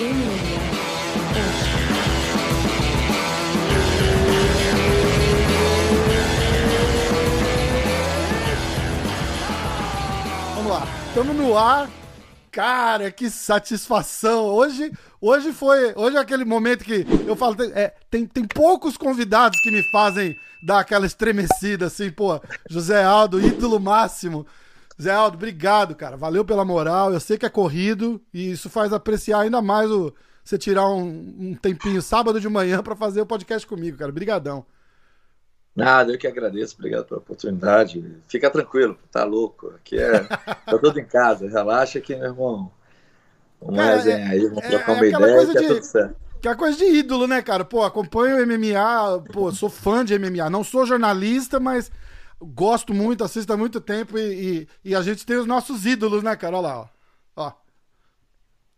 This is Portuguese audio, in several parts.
Vamos lá, estamos no ar. Cara, que satisfação! Hoje, hoje foi, hoje é aquele momento que eu falo, é, tem, tem poucos convidados que me fazem dar aquela estremecida assim, pô, José Aldo, ídolo máximo. Zé Aldo, obrigado, cara. Valeu pela moral. Eu sei que é corrido e isso faz apreciar ainda mais o você tirar um, um tempinho sábado de manhã para fazer o podcast comigo, cara. Obrigadão. Nada, eu que agradeço, obrigado pela oportunidade. Fica tranquilo, tá louco. Aqui é. tá tudo em casa, relaxa aqui, meu irmão. Vamos cara, resenhar é, aí, vamos é, trocar uma é ideia que é tudo certo. Que é coisa de ídolo, né, cara? Pô, acompanho o MMA, pô, sou fã de MMA. Não sou jornalista, mas gosto muito, assisto há muito tempo e, e, e, a gente tem os nossos ídolos, né, cara? Olha lá, ó. ó.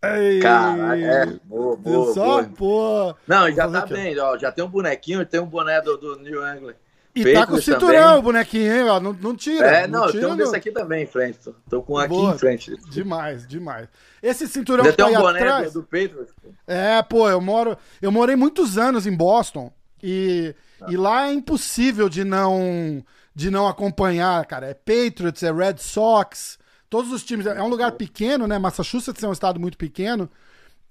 Ei, Caralho, é. Boa, boa, só, boa. pô. Não, já tá aqui, bem, ó. Já tem um bonequinho, tem um boné do, do New England. E tá com o cinturão o bonequinho, hein? Ó, não, não tira. É, não, não tira, tem um desse aqui também em frente. Tô, tô com um aqui Boa, em frente. Demais, demais. Esse cinturão Já que tá tem um boné atrás, do, do Pedro. É, pô, eu moro. Eu morei muitos anos em Boston. E, ah. e lá é impossível de não de não acompanhar, cara. É Patriots, é Red Sox, todos os times. É um lugar pequeno, né? Massachusetts é um estado muito pequeno.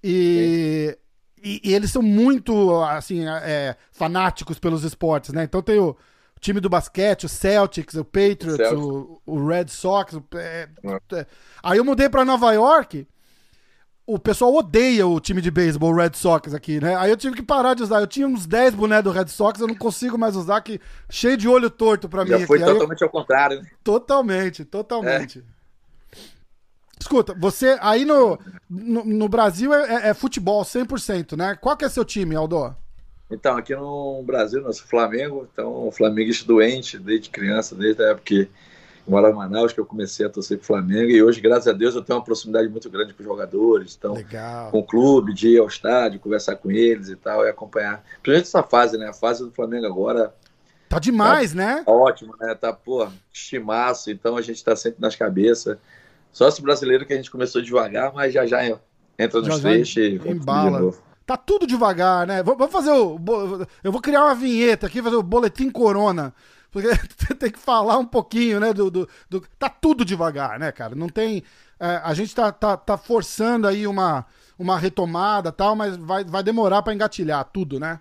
E, e, e eles são muito, assim, é, fanáticos pelos esportes, né? Então tem o time do basquete, o Celtics, o Patriots, o, o, o Red Sox. É, é. Aí eu mudei para Nova York o pessoal odeia o time de beisebol, o Red Sox aqui, né? Aí eu tive que parar de usar. Eu tinha uns 10 bonés do Red Sox, eu não consigo mais usar, que cheio de olho torto pra Já mim. Já foi aqui. totalmente eu... ao contrário, né? Totalmente, totalmente. É. Escuta, você aí no, no, no Brasil é, é, é, futebol 100%, né? Qual que é seu time, Aldo? Então, aqui no Brasil, nosso Flamengo, então, o Flamengo doente desde criança, desde a época que moro em Manaus, que eu comecei a torcer pro Flamengo, e hoje, graças a Deus, eu tenho uma proximidade muito grande com os jogadores, então, Legal. com o clube, de ir ao estádio, conversar com eles e tal, e acompanhar. Principalmente essa fase, né? A fase do Flamengo agora. Tá demais, tá, né? Ótimo, né? Tá, pô, estimaço, então a gente tá sempre nas cabeças. Só esse brasileiro que a gente começou devagar, mas já já entra nos trechos e embala. Tá tudo devagar, né? Vamos fazer o. Eu vou criar uma vinheta aqui, fazer o boletim Corona. Porque tem que falar um pouquinho, né? Do, do, do, Tá tudo devagar, né, cara? Não tem. É, a gente tá, tá, tá forçando aí uma, uma retomada tal, mas vai, vai demorar para engatilhar tudo, né?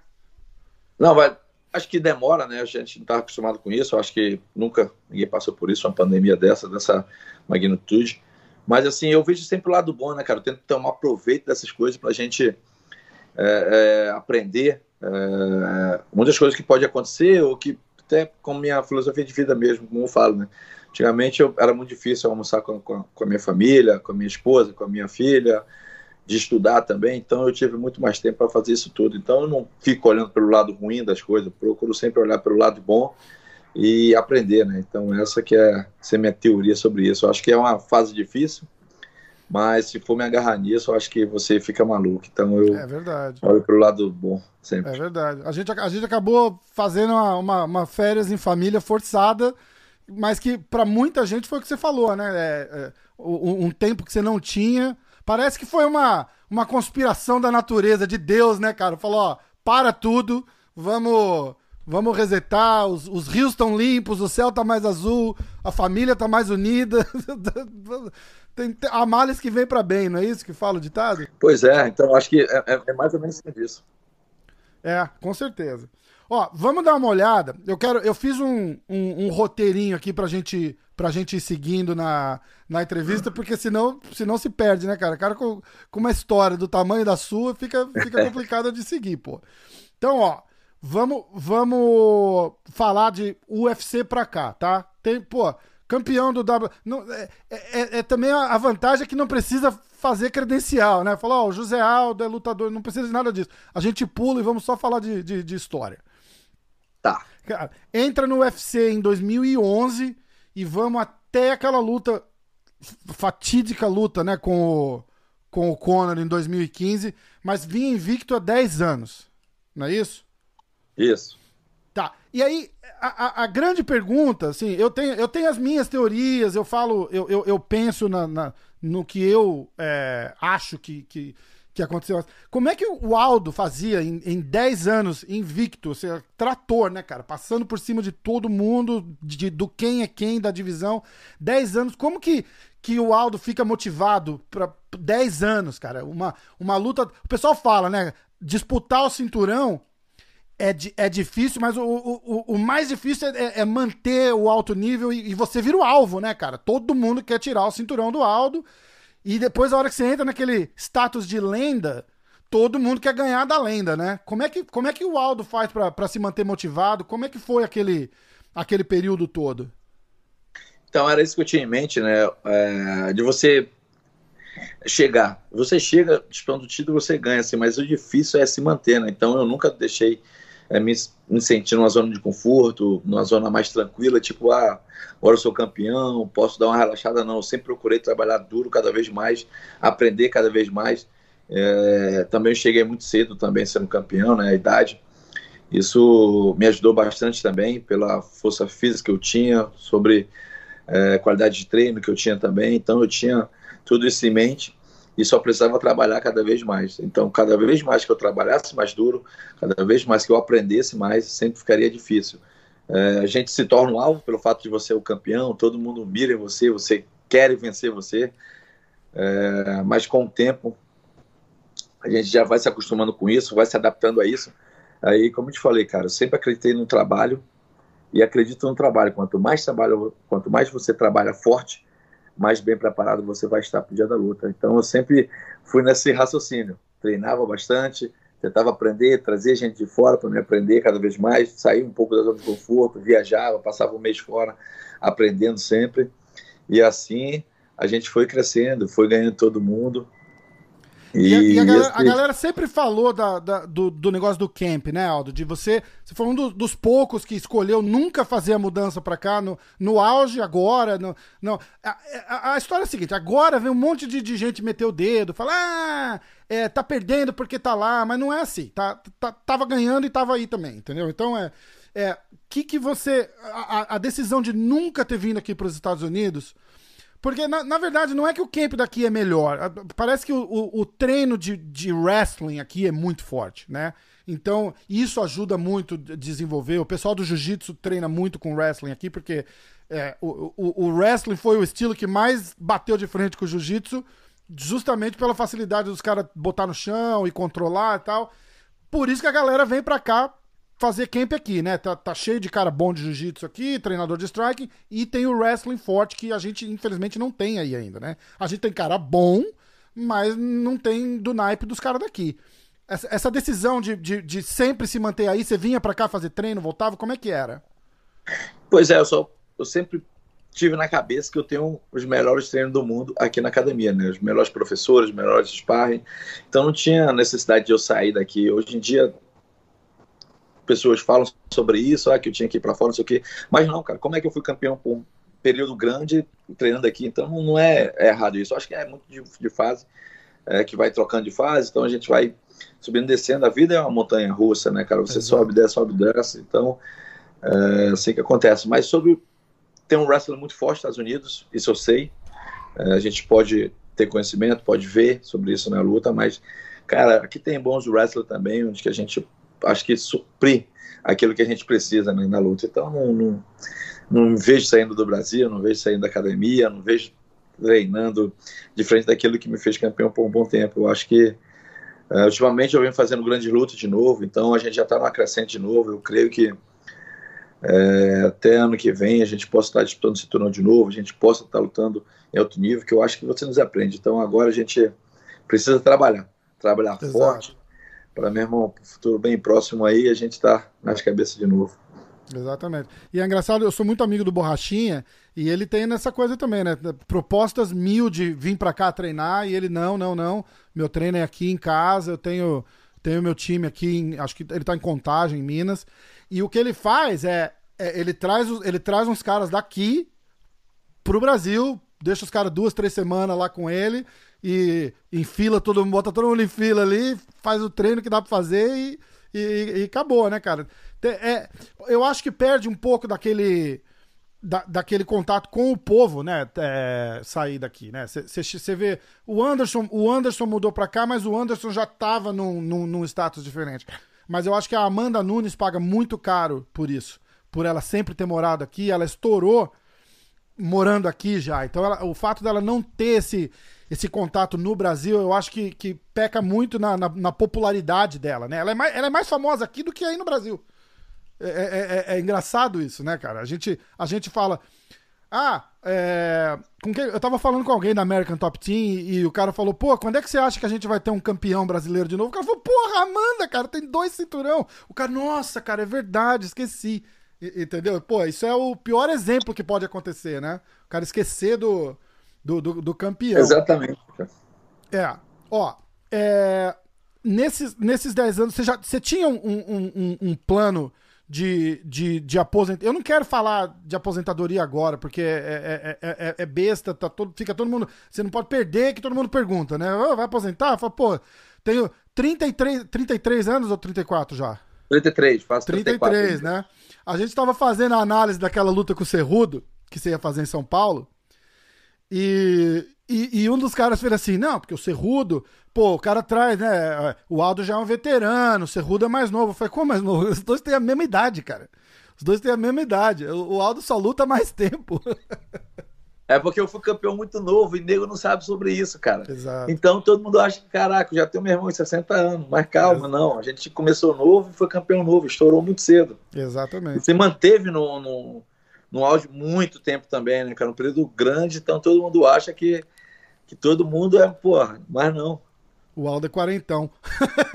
Não, vai. Acho que demora, né? A gente não tá acostumado com isso. Acho que nunca ninguém passou por isso, uma pandemia dessa, dessa magnitude. Mas assim, eu vejo sempre o lado bom, né, cara? Eu tento tomar proveito dessas coisas pra gente é, é, aprender é, muitas coisas que pode acontecer ou que até com minha filosofia de vida mesmo, como eu falo, né? Antigamente eu, era muito difícil almoçar com, com, com, a minha família, com a minha esposa, com a minha filha, de estudar também, então eu tive muito mais tempo para fazer isso tudo. Então eu não fico olhando pelo lado ruim das coisas, procuro sempre olhar pelo lado bom e aprender, né? Então essa que é, essa é minha teoria sobre isso. Eu acho que é uma fase difícil, mas se for me agarrar nisso, eu acho que você fica maluco. Então eu é verdade. olho pro lado bom sempre. É verdade. A gente, a gente acabou fazendo uma, uma, uma férias em família forçada, mas que para muita gente foi o que você falou, né? É, é, um, um tempo que você não tinha. Parece que foi uma, uma conspiração da natureza, de Deus, né, cara? Falou, ó, para tudo, vamos vamos resetar, os, os rios estão limpos, o céu tá mais azul, a família tá mais unida. tem, tem, há males que vem para bem, não é isso que fala o ditado? Pois é, então acho que é, é, é mais ou menos isso. É, com certeza. Ó, vamos dar uma olhada. Eu quero, eu fiz um, um, um roteirinho aqui pra gente, pra gente ir seguindo na, na entrevista, porque senão, senão se perde, né, cara? Cara com, com uma história do tamanho da sua fica, fica complicado de seguir, pô. Então, ó, vamos, vamos falar de UFC pra cá, tá? Tem, pô, campeão do W. Não, é, é, é, é, também a vantagem é que não precisa fazer credencial, né? Falar, ó, o José Aldo é lutador, não precisa de nada disso. A gente pula e vamos só falar de, de, de história. Tá. Cara, entra no UFC em 2011 e vamos até aquela luta, fatídica luta, né, com o, com o Conor em 2015, mas vinha invicto há 10 anos, não é isso? Isso. Tá. E aí, a, a, a, grande pergunta, assim, eu tenho, eu tenho as minhas teorias, eu falo, eu, eu, eu penso na, na, no que eu é, acho que, que, que aconteceu. Como é que o Aldo fazia em, em 10 anos invicto, você seja, trator, né, cara? Passando por cima de todo mundo, de, do quem é quem da divisão. 10 anos, como que, que o Aldo fica motivado para 10 anos, cara? Uma, uma luta. O pessoal fala, né? Disputar o cinturão é, é difícil, mas o, o, o mais difícil é, é, manter o alto nível e, e, você vira o alvo, né, cara? Todo mundo quer tirar o cinturão do Aldo. E depois, a hora que você entra naquele status de lenda, todo mundo quer ganhar da lenda, né? Como é que, como é que o Aldo faz para se manter motivado? Como é que foi aquele, aquele período todo? Então, era isso que eu tinha em mente, né? É, de você chegar. Você chega disputando o título, você ganha, assim, mas o difícil é se manter, né? Então, eu nunca deixei é, me, me sentir numa zona de conforto, numa zona mais tranquila, tipo, ah, agora eu sou campeão, posso dar uma relaxada, não. Eu sempre procurei trabalhar duro cada vez mais, aprender cada vez mais. É, também cheguei muito cedo também sendo campeão, né, a idade. Isso me ajudou bastante também pela força física que eu tinha, sobre é, qualidade de treino que eu tinha também. Então eu tinha tudo isso em mente e só precisava trabalhar cada vez mais. Então, cada vez mais que eu trabalhasse mais duro, cada vez mais que eu aprendesse mais, sempre ficaria difícil. É, a gente se torna um alvo pelo fato de você ser o campeão, todo mundo mira em você, você quer vencer você, é, mas com o tempo a gente já vai se acostumando com isso, vai se adaptando a isso. Aí, como eu te falei, cara, eu sempre acreditei no trabalho e acredito no trabalho. Quanto mais trabalho, quanto mais você trabalha forte, mais bem preparado você vai estar para o dia da luta. Então eu sempre fui nesse raciocínio, treinava bastante, tentava aprender, trazer gente de fora para me aprender cada vez mais, sair um pouco da zona de conforto, viajava, passava um mês fora aprendendo sempre. E assim a gente foi crescendo, foi ganhando todo mundo. E, e, a, a, galera, a, galera, sempre falou da, da, do, do, negócio do camp, né, Aldo? De você. Você foi um do, dos poucos que escolheu nunca fazer a mudança para cá, no, no auge, agora. No, no, a, a, história é a seguinte: agora vem um monte de, de gente meter o dedo, falar, ah, é, tá perdendo porque tá lá, mas não é assim. Tá, tá, tava ganhando e tava aí também, entendeu? Então é. É, que que você. A, a decisão de nunca ter vindo aqui para os Estados Unidos porque, na, na, verdade, não é que o camp daqui é melhor. Parece que o, o, o, treino de, de wrestling aqui é muito forte, né? Então, isso ajuda muito a desenvolver. O pessoal do jiu-jitsu treina muito com wrestling aqui, porque é, o, o, o, wrestling foi o estilo que mais bateu de frente com o jiu-jitsu, justamente pela facilidade dos caras botar no chão e controlar e tal. Por isso que a galera vem pra cá fazer camp aqui, né? Tá, tá cheio de cara bom de jiu-jitsu aqui, treinador de striking, e tem o wrestling forte que a gente infelizmente não tem aí ainda, né? A gente tem cara bom, mas não tem do naipe dos caras daqui. Essa, essa decisão de, de, de, sempre se manter aí, você vinha para cá fazer treino, voltava, como é que era? Pois é, eu, só, eu sempre tive na cabeça que eu tenho os melhores treinos do mundo aqui na academia, né? Os melhores professores, os melhores sparring. Então não tinha necessidade de eu sair daqui. Hoje em dia pessoas falam sobre isso, ah, que eu tinha que ir para fora, não sei o quê. Mas não, cara, como é que eu fui campeão por um período grande treinando aqui? Então não é, é errado isso. Eu acho que é muito de, de fase, é, que vai trocando de fase, então a gente vai subindo descendo. A vida é uma montanha russa, né, cara? Você sobe, desce, sobe, desce. Então, é assim que acontece. Mas sobre ter um wrestling muito forte nos Estados Unidos, isso eu sei. É, a gente pode ter conhecimento, pode ver sobre isso na luta, mas, cara, aqui tem bons wrestlers também, onde que a gente acho que suprir aquilo que a gente precisa né, na luta. Então, não, não, não vejo saindo do Brasil, não vejo saindo da academia, não vejo treinando diferente daquilo que me fez campeão por um bom tempo. Eu acho que uh, ultimamente eu venho fazendo grande luta de novo, então a gente já está numa crescente de novo. Eu creio que é, até ano que vem a gente possa estar disputando esse turno de novo, a gente possa estar lutando em alto nível, que eu acho que você nos aprende. Então agora a gente precisa trabalhar, trabalhar Exato. forte, para mesmo futuro bem próximo aí a gente está nas cabeças de novo. Exatamente. E é engraçado, eu sou muito amigo do Borrachinha e ele tem nessa coisa também, né? Propostas mil de vir para cá treinar e ele não, não, não. Meu treino é aqui em casa, eu tenho tenho meu time aqui, em, acho que ele tá em Contagem, em Minas. E o que ele faz é, é ele traz ele traz uns caras daqui pro Brasil, deixa os caras duas, três semanas lá com ele e em fila, todo mundo, bota todo mundo em fila ali, faz o treino que dá pra fazer e, e, e acabou, né, cara? É, eu acho que perde um pouco daquele. da, daquele contato com o povo, né? É, sair daqui, né? Você vê o Anderson, o Anderson mudou para cá, mas o Anderson já tava num, num, num, status diferente. Mas eu acho que a Amanda Nunes paga muito caro por isso, por ela sempre ter morado aqui, ela estourou morando aqui já. Então ela, o fato dela não ter esse, esse contato no Brasil, eu acho que, que peca muito na, na, na popularidade dela, né? Ela é, mais, ela é mais famosa aqui do que aí no Brasil. É, é, é, é, engraçado isso, né, cara? A gente, a gente fala. Ah, é, com quem, eu tava falando com alguém da American Top Team e, e, o cara falou, pô, quando é que você acha que a gente vai ter um campeão brasileiro de novo? O cara falou, porra, Amanda, cara, tem dois cinturão. O cara, nossa, cara, é verdade, esqueci. E, entendeu? Pô, isso é o pior exemplo que pode acontecer, né? O cara esquecer do, do, do, do campeão. Exatamente. É, ó, é, nesses, nesses 10 anos, você já você tinha um, um, um, um plano de, de, de aposentadoria. Eu não quero falar de aposentadoria agora, porque é, é, é, é, besta, tá todo, fica todo mundo. Você não pode perder que todo mundo pergunta, né? Oh, vai aposentar? Fala, pô, tenho 33, 33 anos ou 34 já? 33, faço 33, 34, né? A gente estava fazendo a análise daquela luta com o Cerrudo, que você ia fazer em São Paulo. E, e, e, um dos caras fez assim, não, porque o Cerrudo, pô, o cara traz, né? O Aldo já é um veterano, o Cerrudo é mais novo. Eu falei, como mais novo? Os dois têm a mesma idade, cara. Os dois têm a mesma idade. O, Aldo só luta mais tempo. É porque eu fui campeão muito novo e nego não sabe sobre isso, cara. Exato. Então todo mundo acha que, caraca, já tenho meu irmão de 60 anos. Mas calma, é. não. A gente começou novo e foi campeão novo, estourou muito cedo. Exatamente. E se manteve no, no, no auge muito tempo também, né, cara? Um período grande, então todo mundo acha que que todo mundo é, porra, mas não. O Aldo é quarentão.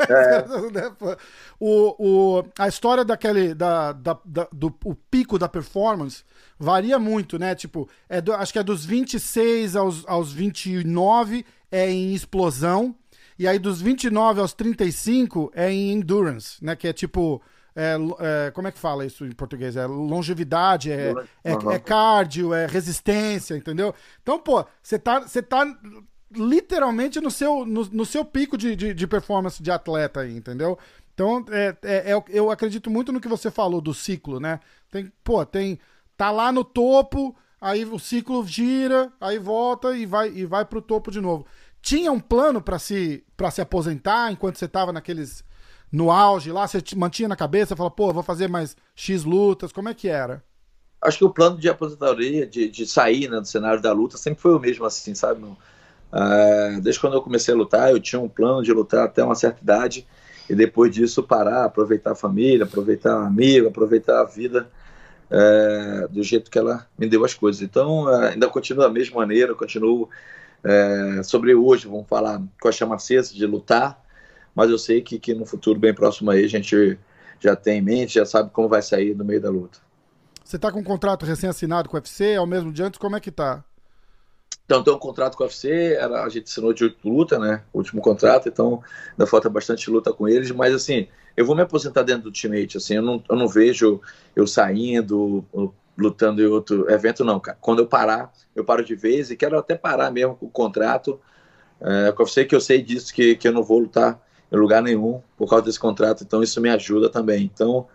É. o, o, a história daquele, da, da, da, do o pico da performance varia muito, né? Tipo, é do, acho que é dos 26 aos, aos 29 é em explosão, e aí dos 29 aos 35 é em endurance, né? Que é tipo é, é, como é que fala isso em português? É longevidade, é, é, é, cardio, é resistência, entendeu? Então, pô, você tá, você tá literalmente no seu, no, no seu pico de, de, de, performance de atleta aí, entendeu? Então, é, é, é, eu acredito muito no que você falou do ciclo, né? Tem, pô, tem. Tá lá no topo, aí o ciclo gira, aí volta e vai, e vai pro topo de novo. Tinha um plano para se, pra se aposentar enquanto você tava naqueles no auge lá? Você mantinha na cabeça, fala, pô, vou fazer mais X lutas, como é que era? Acho que o plano de aposentadoria, de, de sair né, do cenário da luta, sempre foi o mesmo assim, sabe? Uh, desde quando eu comecei a lutar, eu tinha um plano de lutar até uma certa idade e depois disso parar, aproveitar a família, aproveitar o amigo, aproveitar a vida uh, do jeito que ela me deu as coisas. Então, uh, ainda continuo da mesma maneira, continuo sobre hoje, vamos falar com a chama acesa de lutar, mas eu sei que, que no futuro bem próximo aí a gente já tem em mente, já sabe como vai sair no meio da luta. Você está com um contrato recém-assinado com o UFC, ao mesmo de antes, como é que tá? Então, tem um contrato com o UFC, era, a gente assinou de luta, né? O último contrato, então ainda falta bastante luta com eles, mas assim, eu vou me aposentar dentro do Ultimate, assim, eu não, eu não vejo eu saindo, lutando em outro evento, não, cara. Quando eu parar, eu paro de vez e quero até parar mesmo com o contrato, é, com o UFC, que eu sei disso, que, que eu não vou lutar em lugar nenhum por causa desse contrato, então isso me ajuda também. Então,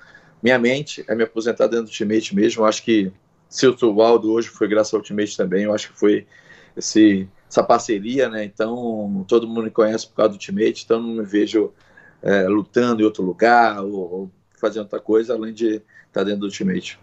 minha mente é me aposentar dentro do Ultimate mesmo. Eu acho que se o Aldo hoje foi graças ao Ultimate também, eu acho que foi esse, essa parceria, né? Então, todo mundo me conhece por causa do Ultimate, então não me vejo é, lutando em outro lugar ou, ou, fazendo outra coisa além de estar dentro do Ultimate.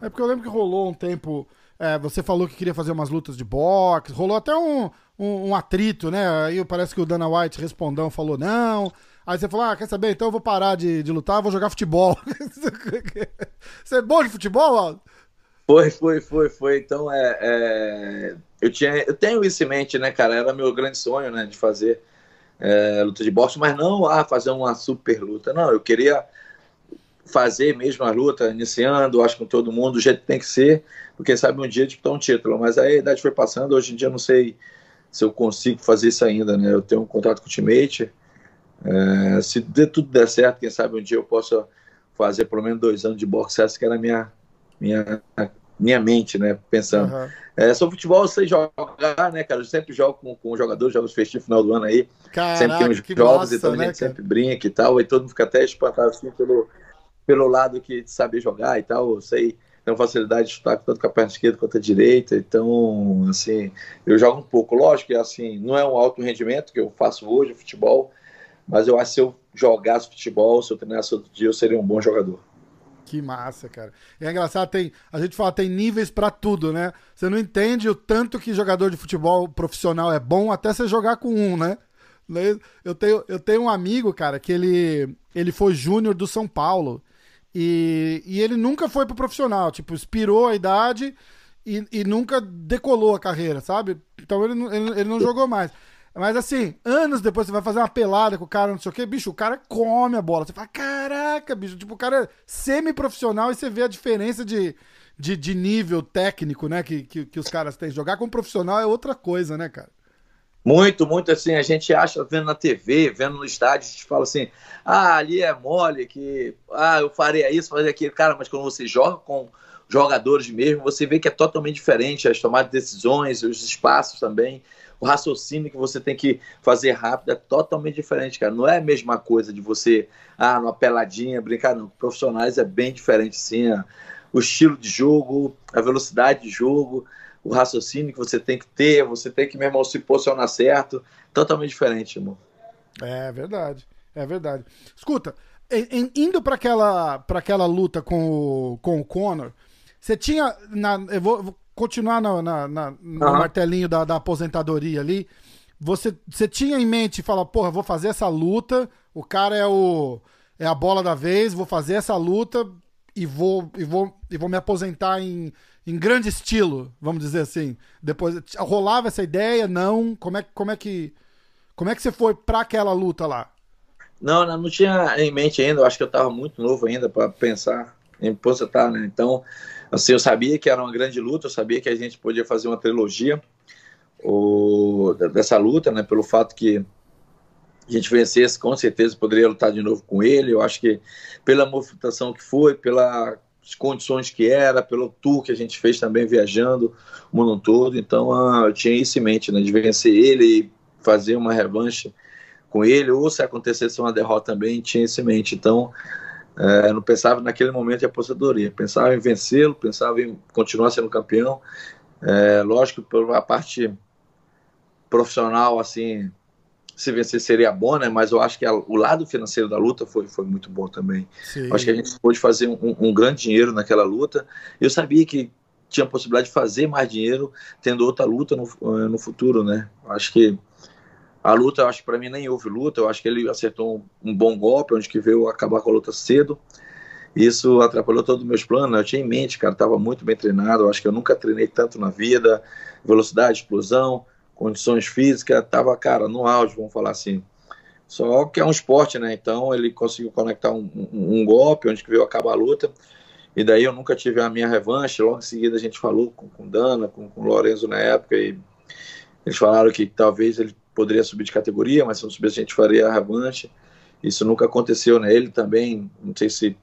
É porque eu lembro que rolou um tempo. É, você falou que queria fazer umas lutas de boxe, rolou até um, um, um, atrito, né? Aí parece que o Dana White respondeu, falou não. Aí você falou, ah, quer saber? Então eu vou parar de, de lutar, vou jogar futebol. você é bom de futebol, Aldo? Foi, foi, foi, foi. Então, é, é, eu, tinha, eu tenho isso em mente, né, cara? Era meu grande sonho, né, de fazer é, luta de boxe, mas não ah, fazer uma super luta. Não, eu queria fazer mesmo a luta, iniciando, acho que com todo mundo, do jeito que tem que ser, porque sabe um dia disputar um título. Mas aí a idade foi passando, hoje em dia eu não sei se eu consigo fazer isso ainda, né? Eu tenho um contrato com o Ultimate. É, se de, tudo der certo, quem sabe um dia eu possa fazer pelo menos dois anos de boxe, essa que era a minha, minha, minha mente, né? Pensando. Uhum. É, sobre futebol, eu sei jogar, né, cara? Eu sempre jogo com, com jogadores, jogos festivos final do ano aí. Caraca, sempre tem uns jogos, então né, a gente cara? sempre brinca e tal. Aí todo mundo fica até espantado assim pelo, pelo lado que sabe jogar e tal. Eu sei tenho facilidade de chutar tanto com a perna esquerda quanto a direita, então, assim, eu jogo um pouco. Lógico que, assim, não é um alto rendimento que eu faço hoje, futebol, mas eu acho que se eu jogasse futebol, se eu treinasse outro dia, eu seria um bom jogador. Que massa, cara. E é engraçado, tem, a gente fala, tem níveis para tudo, né? Você não entende o tanto que jogador de futebol profissional é bom até você jogar com um, né? Eu tenho, eu tenho um amigo, cara, que ele, ele foi júnior do São Paulo. E, e ele nunca foi pro profissional, tipo, expirou a idade e, e nunca decolou a carreira, sabe? Então ele, ele, ele não jogou mais. Mas assim, anos depois você vai fazer uma pelada com o cara, não sei o que, bicho, o cara come a bola. Você fala, caraca, bicho, tipo, o cara é semi-profissional e você vê a diferença de, de, de nível técnico, né, que, que, que, os caras têm. Jogar como profissional é outra coisa, né, cara? Muito, muito assim, a gente acha, vendo na TV, vendo no estádio, a gente fala assim, ah, ali é mole, que, ah, eu faria isso, faria aquilo. Cara, mas quando você joga com jogadores mesmo, você vê que é totalmente diferente, as tomadas de decisões, os espaços também o raciocínio que você tem que fazer rápido é totalmente diferente, cara. Não é a mesma coisa de você, ah, numa peladinha, brincar, não. Profissionais é bem diferente, sim. O estilo de jogo, a velocidade de jogo, o raciocínio que você tem que ter, você tem que, meu irmão, se posicionar certo. Totalmente diferente, irmão. É verdade, é verdade. Escuta, indo para aquela, aquela luta com o, com o Conor, você tinha. Na, eu vou, continuar na, na, na no uhum. martelinho da, da, aposentadoria ali, você, você tinha em mente falar, porra, vou fazer essa luta, o cara é o é a bola da vez, vou fazer essa luta e vou e vou e vou me aposentar em, em grande estilo, vamos dizer assim. Depois rolava essa ideia, não? Como é como é que como é que você foi para aquela luta lá? Não, não, tinha em mente ainda, eu acho que eu estava muito novo ainda para pensar em aposentar, né? Então, Assim, eu sabia que era uma grande luta, eu sabia que a gente podia fazer uma trilogia o, dessa luta, né? Pelo fato que a gente vencesse, com certeza poderia lutar de novo com ele. Eu acho que pela movimentação que foi, pelas condições que era, pelo tour que a gente fez também viajando o mundo todo. Então uh, eu tinha isso em mente, né? De vencer ele e fazer uma revanche com ele, ou se acontecesse uma derrota também, tinha isso em mente. Então é, não pensava naquele momento em aposentadoria, pensava em vencê-lo, pensava em continuar sendo campeão. É, lógico, pela parte profissional, assim, se vencer seria bom, né? Mas eu acho que a, o lado financeiro da luta foi, foi muito bom também. Sim. Acho que a gente pôde fazer um, um, grande dinheiro naquela luta. Eu sabia que tinha a possibilidade de fazer mais dinheiro tendo outra luta no, no futuro, né? Acho que a luta, acho que para mim nem houve luta, eu acho que ele acertou um, um, bom golpe, onde que veio acabar com a luta cedo. Isso atrapalhou todos os meus planos, eu tinha em mente, cara, estava muito bem treinado, eu acho que eu nunca treinei tanto na vida, velocidade, explosão, condições físicas, tava, cara, no auge, vamos falar assim. Só que é um esporte, né? Então ele conseguiu conectar um, um, um golpe, onde que veio acabar a luta. E daí eu nunca tive a minha revanche. Logo em seguida a gente falou com, com Dana, com, com Lorenzo na época, e eles falaram que talvez ele poderia subir de categoria, mas se não subisse a gente faria a revanche. Isso nunca aconteceu, né? Ele também, não sei se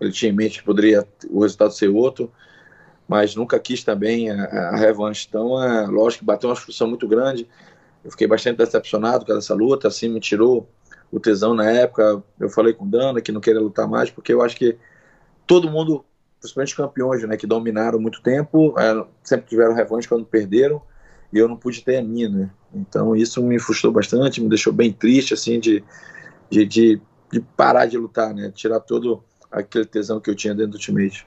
ele tinha em mente que poderia o resultado ser outro, mas nunca quis também a, a revanche. Então, é, lógico que bateu uma frustração muito grande. Eu fiquei bastante decepcionado com essa luta, assim, me tirou o tesão na época. Eu falei com o Dana que não queria lutar mais, porque eu acho que todo mundo, principalmente campeões, né, que dominaram muito tempo, é, sempre tiveram revanche quando perderam e eu não pude ter a minha, né? Então isso me frustrou bastante, me deixou bem triste, assim, de, de, de, de parar de lutar, né? Tirar todo aquele tesão que eu tinha dentro do Ultimate.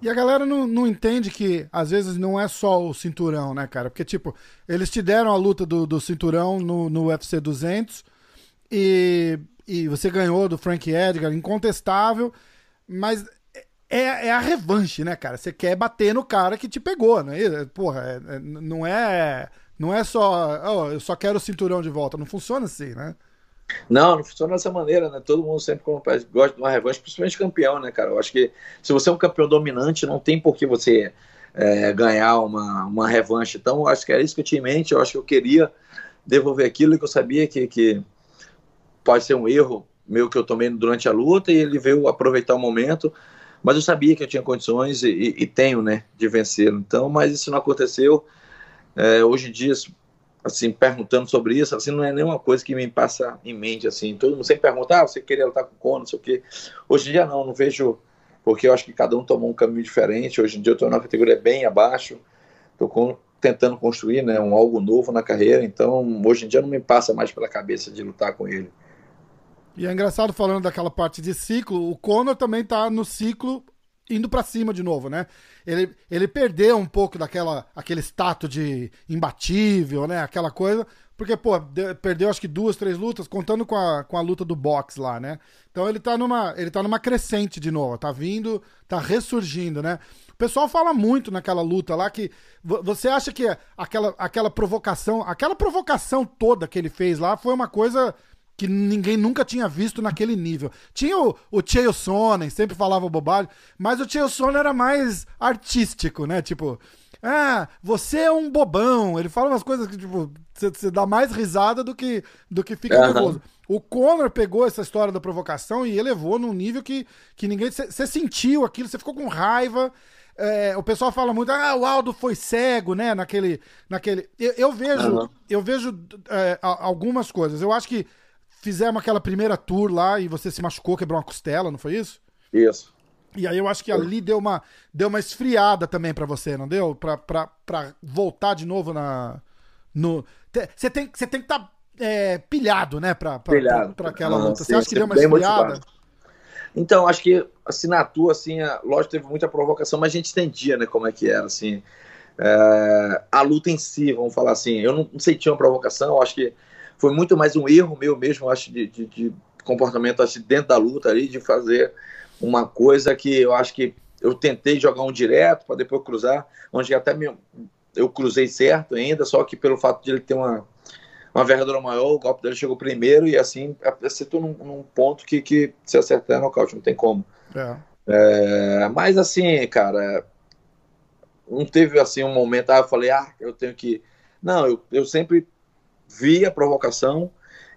E a galera não, não entende que às vezes não é só o cinturão, né, cara? Porque, tipo, eles te deram a luta do, do cinturão no, no UFC 200 e, e você ganhou do Frank Edgar, incontestável, mas é, é a revanche, né, cara? Você quer bater no cara que te pegou, né? Porra, é, é, não é não é só, oh, eu só quero o cinturão de volta. Não funciona assim, né? Não, não funciona dessa maneira, né? Todo mundo sempre gosta de uma revanche, principalmente campeão, né, cara? Eu acho que se você é um campeão dominante, não tem por que você é, ganhar uma, uma revanche. Então, acho que era isso que eu tinha em mente. Eu acho que eu queria devolver aquilo que eu sabia que, que pode ser um erro meu que eu tomei durante a luta e ele veio aproveitar o momento mas eu sabia que eu tinha condições e, e, e tenho, né, de vencê-lo. Então, mas isso não aconteceu. É, hoje em dia, assim, perguntando sobre isso, assim, não é nenhuma coisa que me passa em mente, assim. Todo mundo sempre pergunta, ah, você queria lutar com o Conor, não sei o quê. Hoje em dia não, não vejo porque eu acho que cada um tomou um caminho diferente. Hoje em dia eu estou na categoria bem abaixo, estou tentando construir né, um algo novo na carreira, então hoje em dia não me passa mais pela cabeça de lutar com ele. E é engraçado falando daquela parte de ciclo, o Conor também tá no ciclo indo para cima de novo, né? Ele, ele perdeu um pouco daquela aquele status de imbatível, né? Aquela coisa, porque, pô, perdeu acho que duas, três lutas, contando com a, com a luta do box lá, né? Então ele tá numa ele tá numa crescente de novo, tá vindo, tá ressurgindo, né? O pessoal fala muito naquela luta lá que você acha que aquela, aquela provocação, aquela provocação toda que ele fez lá foi uma coisa que ninguém nunca tinha visto naquele nível. Tinha o, o Chael Sonnen, sempre falava bobagem, mas o Chael Sonnen era mais artístico, né? Tipo, ah, você é um bobão. Ele fala umas coisas que, tipo, você dá mais risada do que, do que fica uhum. nervoso. O Conor pegou essa história da provocação e elevou num nível que, que ninguém. Você sentiu aquilo, você ficou com raiva. É, o pessoal fala muito, ah, o Aldo foi cego, né? Naquele. naquele... Eu, eu vejo, uhum. eu vejo é, algumas coisas. Eu acho que fizemos aquela primeira tour lá e você se machucou, quebrou uma costela, não foi isso? Isso. E aí eu acho que ali deu uma, deu uma esfriada também para você, não deu? Pra, pra, pra voltar de novo na. No, você tem, tem que estar tá, é, pilhado, né, pra, pra, pilhado. pra, pra aquela luta. Você acha que deu uma esfriada? Motivado. Então, acho que assim, na tua, assim, a, lógico, teve muita provocação, mas a gente entendia, né, como é que era, assim. É, a luta em si, vamos falar assim. Eu não, não senti uma provocação, acho que foi muito mais um erro meu mesmo, acho, de, de, de comportamento acho, dentro da luta ali, de fazer uma coisa que eu acho que eu tentei jogar um direto para depois cruzar, onde até me, eu cruzei certo ainda, só que pelo fato de ele ter uma, uma vergadura maior, o golpe dele chegou primeiro e assim acertou num, num ponto que, que se acertar é nocaute, não tem como. É. É, mas assim, cara, não teve assim um momento, ah, eu falei, ah, eu tenho que. Não, eu, eu sempre via a provocação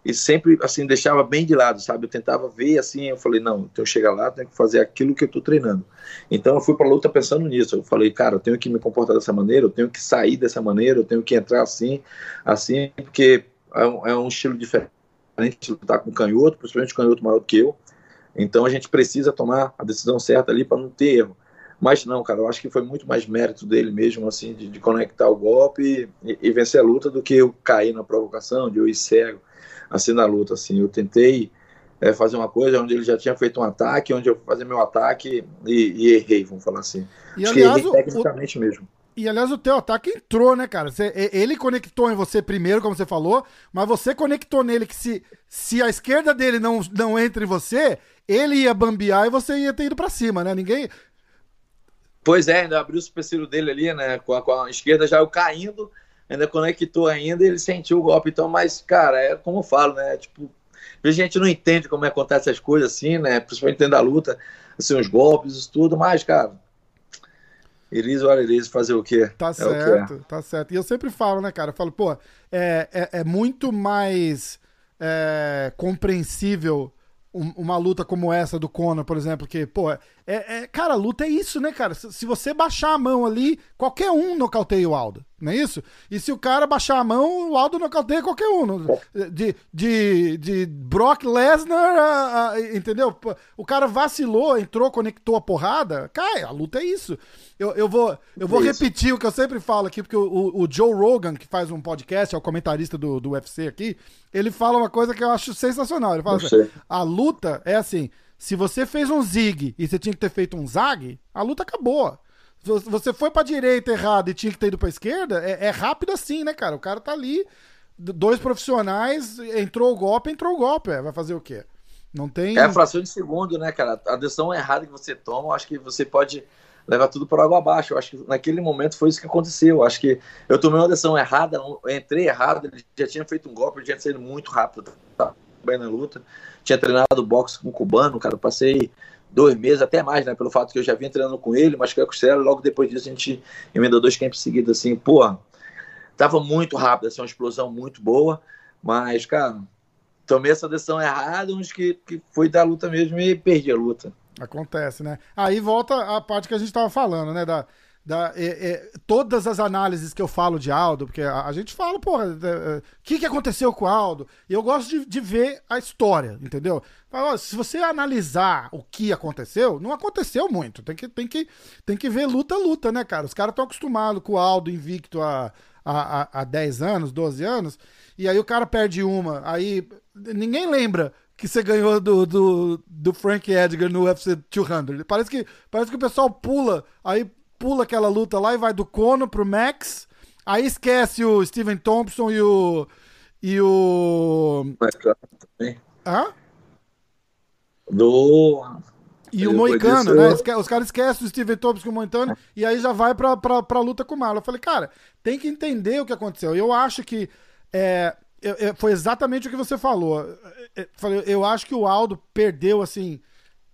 e sempre assim deixava bem de lado, sabe? Eu tentava ver assim, eu falei, não, então chegar lá, tenho que fazer aquilo que eu tô treinando. Então eu fui para luta pensando nisso. Eu falei, cara, eu tenho que me comportar dessa maneira, eu tenho que sair dessa maneira, eu tenho que entrar assim, assim, porque é um, é um estilo diferente de lutar com canhoto, principalmente canhoto maior do que eu. Então a gente precisa tomar a decisão certa ali para não ter erro. Mas não, cara, eu acho que foi muito mais mérito dele mesmo, assim, de, de conectar o golpe e, e, vencer a luta do que eu cair na provocação, de eu ir cego, assim, na luta, assim. Eu tentei é, fazer uma coisa onde ele já tinha feito um ataque, onde eu fazer meu ataque e, e errei, vamos falar assim. E, acho aliás, que errei tecnicamente o... mesmo. E aliás, o teu ataque entrou, né, cara? Você, ele conectou em você primeiro, como você falou, mas você conectou nele que se, se a esquerda dele não, não entra em você, ele ia bambear e você ia ter ido para cima, né? Ninguém. Pois é, ainda abriu o supercílio dele ali, né? Com a, com a esquerda já eu caindo, ainda conectou ainda, ele sentiu o golpe. Então, mas, cara, é como eu falo, né? Tipo, a gente não entende como é que acontece essas coisas assim, né? Principalmente dentro da luta, assim, os golpes, isso tudo, mas, cara. Elis ou Elis fazer o quê? Tá é certo, é. tá certo. E eu sempre falo, né, cara? Eu falo, pô, é, é, é muito mais é, compreensível uma luta como essa do Conor, por exemplo, que, pô, é, é, cara, luta é isso, né, cara? Se, se, você baixar a mão ali, qualquer um nocauteia o Aldo, não é isso? E se o cara baixar a mão, o Aldo nocauteia qualquer um. De, de, de Brock Lesnar, entendeu? O cara vacilou, entrou, conectou a porrada, cai, a luta é isso. Eu, eu vou, eu vou repetir o que eu sempre falo aqui, porque o, o, Joe Rogan, que faz um podcast, é o comentarista do, do UFC aqui, ele fala uma coisa que eu acho sensacional. Ele fala assim, a luta é assim, se você fez um zig e você tinha que ter feito um zag, a luta acabou. Você foi pra direita errado e tinha que ter ido pra esquerda, é, é rápido assim, né, cara? O cara tá ali, dois profissionais, entrou o golpe, entrou o golpe, é, vai fazer o quê? Não tem. É fração de segundo, né, cara? A decisão errada que você toma, eu acho que você pode leva tudo por água abaixo. Eu acho que naquele momento foi isso que aconteceu. Eu acho que eu tomei uma decisão errada, entrei errado, ele já tinha feito um golpe, ele tinha saído muito rápido tá, bem na luta. Tinha treinado boxe com o cubano, cara, passei dois meses, até mais, né, pelo fato que eu já vinha treinando com ele, mas que a costela, logo depois disso a gente emendou dois camps seguidos, assim, pô, tava muito rápido, assim, uma explosão muito boa, mas, cara, tomei essa decisão errada, uns que, que foi da luta mesmo e perdi a luta. Acontece, né? Aí volta a parte que a gente estava falando, né? Da, Da, é, é, todas as análises que eu falo de Aldo, porque a, a gente fala, porra, o é, que, que aconteceu com o Aldo? E eu gosto de, de ver a história, entendeu? Ó, se você analisar o que aconteceu, não aconteceu muito. Tem que, tem que, tem que ver luta luta, né, cara? Os caras estão acostumados com o Aldo invicto há, há, há 10 anos, 12 anos, e aí o cara perde uma, aí ninguém lembra que você ganhou do, do, do Frank Edgar no UFC 200. Parece que, parece que o pessoal pula, aí pula aquela luta lá e vai do Cono pro Max. Aí esquece o Steven Thompson e o. E o. Hã? Do. E o Moicano, né? Os caras esquecem o Steven Thompson e o Moicano e aí já vai pra, pra, pra luta com o Marlon. Eu falei, cara, tem que entender o que aconteceu. Eu acho que. É, foi exatamente o que você falou. Eu acho que o Aldo perdeu, assim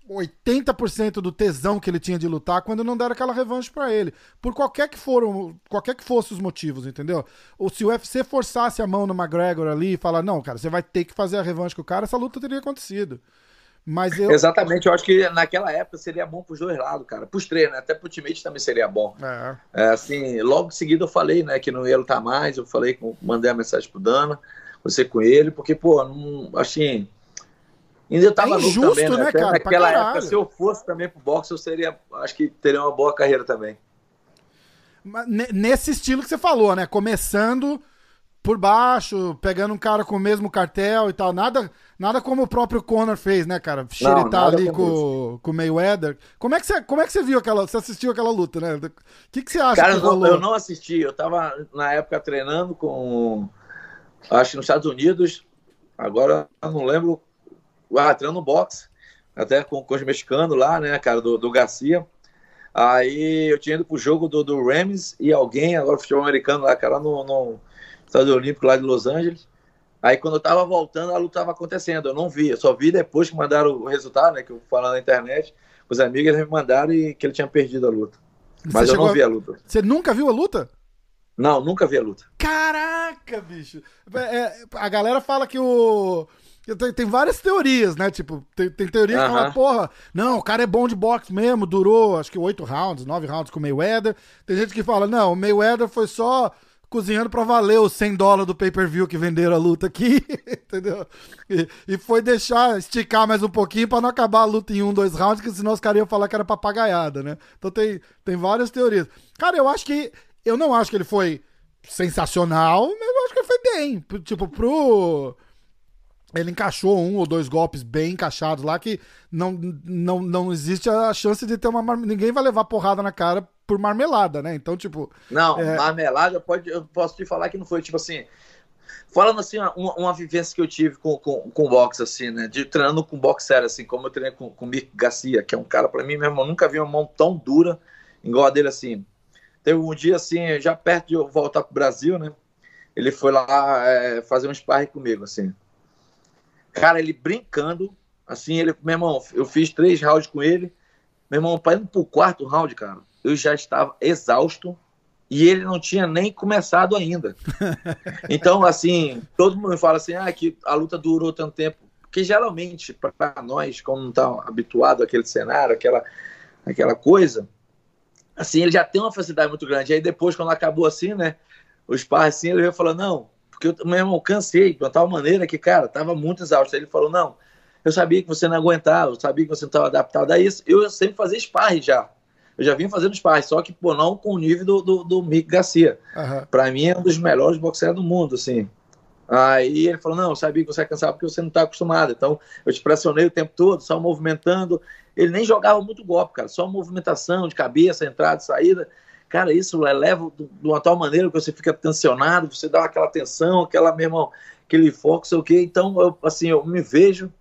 80% do tesão que ele tinha de lutar quando não deram aquela revanche para ele. Por qualquer que foram, qualquer que fosse os motivos, entendeu? Ou se o UFC forçasse a mão no McGregor ali e falar, não, cara, você vai ter que fazer a revanche com o cara, essa luta teria acontecido. Mas eu... Exatamente, eu acho que naquela época seria bom pros dois lados, cara. Pros três, né? Até pro Ultimate também seria bom. É. É, assim, logo em seguida eu falei, né, que não ia lutar mais, eu falei, mandei a mensagem pro Dana, você com ele, porque, pô, não, assim, Ainda eu tava é injusto, também, né, né cara? Naquela época, se eu fosse também pro boxe, eu seria. Acho que teria uma boa carreira também. Nesse estilo que você falou, né? Começando por baixo, pegando um cara com o mesmo cartel e tal. Nada, nada como o próprio Conor fez, né, cara? Xeretar ali com, com o Mayweather. Como é, que você, como é que você viu aquela. Você assistiu aquela luta, né? O que, que você acha cara? Não, eu não assisti. Eu tava, na época, treinando com. Acho que nos Estados Unidos. Agora eu não lembro ah, treinando no boxe, até com o coach mexicano lá, né, cara, do, do Garcia. Aí eu tinha ido pro jogo do, do Rams e alguém, agora futebol americano lá, cara, no, no Estádio Olímpico lá de Los Angeles. Aí quando eu tava voltando, a luta tava acontecendo. Eu não vi, eu só vi depois que mandaram o resultado, né? Que eu falando na internet. Os amigos me mandaram e que ele tinha perdido a luta. Mas Você eu não vi a luta. Você nunca viu a luta? Não, nunca vi a luta. Caraca, bicho! É, a galera fala que o tem, tem, várias teorias, né? Tipo, tem, tem teoria que fala, porra, não, o cara é bom de boxe mesmo, durou acho que oito rounds, nove rounds com o Mayweather. Tem gente que fala, não, o Mayweather foi só cozinhando pra valer os 100 dólares do pay-per-view que venderam a luta aqui, entendeu? E, e, foi deixar esticar mais um pouquinho pra não acabar a luta em um, dois rounds, que senão os caras iam falar que era papagaiada, né? Então tem, tem várias teorias. Cara, eu acho que. Eu não acho que ele foi sensacional, mas eu acho que ele foi bem. Tipo, pro ele encaixou um ou dois golpes bem encaixados lá que não, não, não existe a chance de ter uma mar... ninguém vai levar porrada na cara por marmelada, né? Então, tipo, não, é... marmelada pode eu posso te falar que não foi tipo assim, falando assim, uma, uma vivência que eu tive com, com, com boxe, assim, né? De treinando com boxe sério, assim, como eu treinei com, com o Mick Garcia, que é um cara, para mim, meu irmão, nunca vi uma mão tão dura igual a dele, assim. Teve um dia, assim, já perto de eu voltar pro Brasil, né? Ele foi lá é, fazer um sparring comigo, assim. Cara, ele brincando, assim, ele, meu irmão, eu fiz três rounds com ele. Meu irmão, para ir pro quarto round, cara, eu já estava exausto e ele não tinha nem começado ainda. Então, assim, todo mundo fala assim, ah, que a luta durou tanto tempo. Porque geralmente, para nós, como não tá habituado àquele cenário, aquela, aquela coisa, assim, ele já tem uma facilidade muito grande. Aí depois, quando acabou assim, né, o sparring assim, ele veio falando, não, porque eu, meu irmão, cansei de uma tal maneira que, cara, tava muito exausto. Aí ele falou: não, eu sabia que você não aguentava, eu sabia que você não estava adaptado a isso. Eu sempre fazia sparring já. Eu já vinha fazendo sparring, só que, pô, não com o nível do, do, do Mick Garcia. Uhum. Para mim, é um dos melhores boxeiros do mundo, assim. Aí ele falou: Não, eu sabia que você ia cansar porque você não está acostumado. Então eu te pressionei o tempo todo, só movimentando. Ele nem jogava muito golpe, cara, só movimentação de cabeça, entrada e saída. Cara, isso eleva de uma tal maneira que você fica tensionado, você dá aquela tensão, aquela mesmo, aquele foco, sei o quê. Então, eu, assim, eu me vejo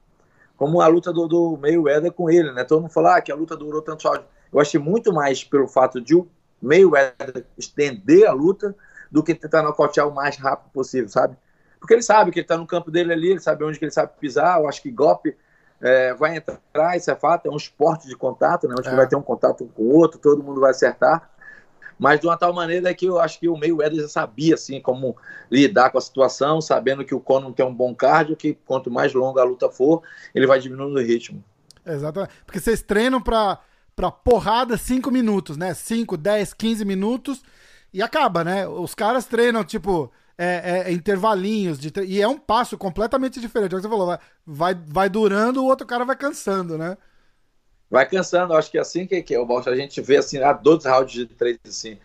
como a luta do, do Mayweather com ele, né? Todo mundo fala ah, que a luta durou tanto áudio. Eu achei muito mais pelo fato de o Mayweather estender a luta do que tentar nocautear o mais rápido possível, sabe? Porque ele sabe que ele tá no campo dele ali, ele sabe onde que ele sabe pisar. Eu acho que golpe é, vai entrar, isso é fato, é um esporte de contato, né? Onde é. vai ter um contato com o outro, todo mundo vai acertar mas de uma tal maneira que eu acho que o meio Eder já sabia assim como lidar com a situação, sabendo que o Conor tem um bom cardio, que quanto mais longa a luta for, ele vai diminuindo o ritmo. Exatamente. Porque vocês treinam para pra porrada 5 minutos, né? 5, 10, 15 minutos e acaba, né? Os caras treinam, tipo, é, é, é intervalinhos de tre... e é um passo completamente diferente. É o que você falou, vai, vai durando, o outro cara vai cansando, né? Vai cansando, acho que é assim que, que é o. A gente vê assim, há 12 rounds de três assim.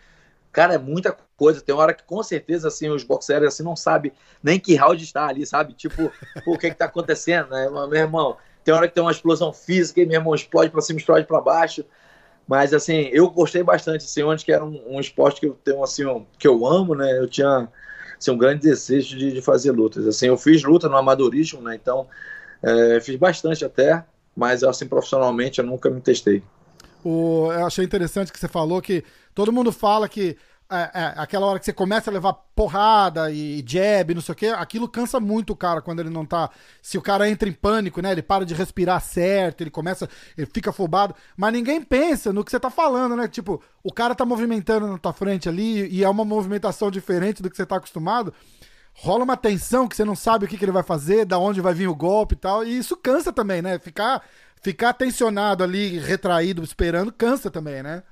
Cara, é muita coisa. Tem uma hora que com certeza assim os boxeiros assim não sabe nem que round está ali, sabe? Tipo, o que que tá acontecendo, né? Meu irmão, tem hora que tem uma explosão física e meu irmão explode para cima, explode para baixo. Mas assim, eu gostei bastante, assim, onde que era um, um esporte que eu tenho assim, um, que eu amo, né? Eu tinha assim, um grande desejo de, de, fazer lutas. Assim, eu fiz luta no amadorismo, né? Então, é, fiz bastante até, mas assim, profissionalmente eu nunca me testei. O, eu achei interessante que você falou que todo mundo fala que é, é, aquela hora que você começa a levar porrada e jab, não sei o que, aquilo cansa muito o cara quando ele não tá. Se o cara entra em pânico, né? Ele para de respirar certo, ele começa, ele fica afobado. Mas ninguém pensa no que você tá falando, né? Tipo, o cara tá movimentando na tua frente ali e é uma movimentação diferente do que você tá acostumado. Rola uma tensão que você não sabe o que, que ele vai fazer, da onde vai vir o golpe e tal. E isso cansa também, né? Ficar, ficar tensionado ali, retraído, esperando, cansa também, né?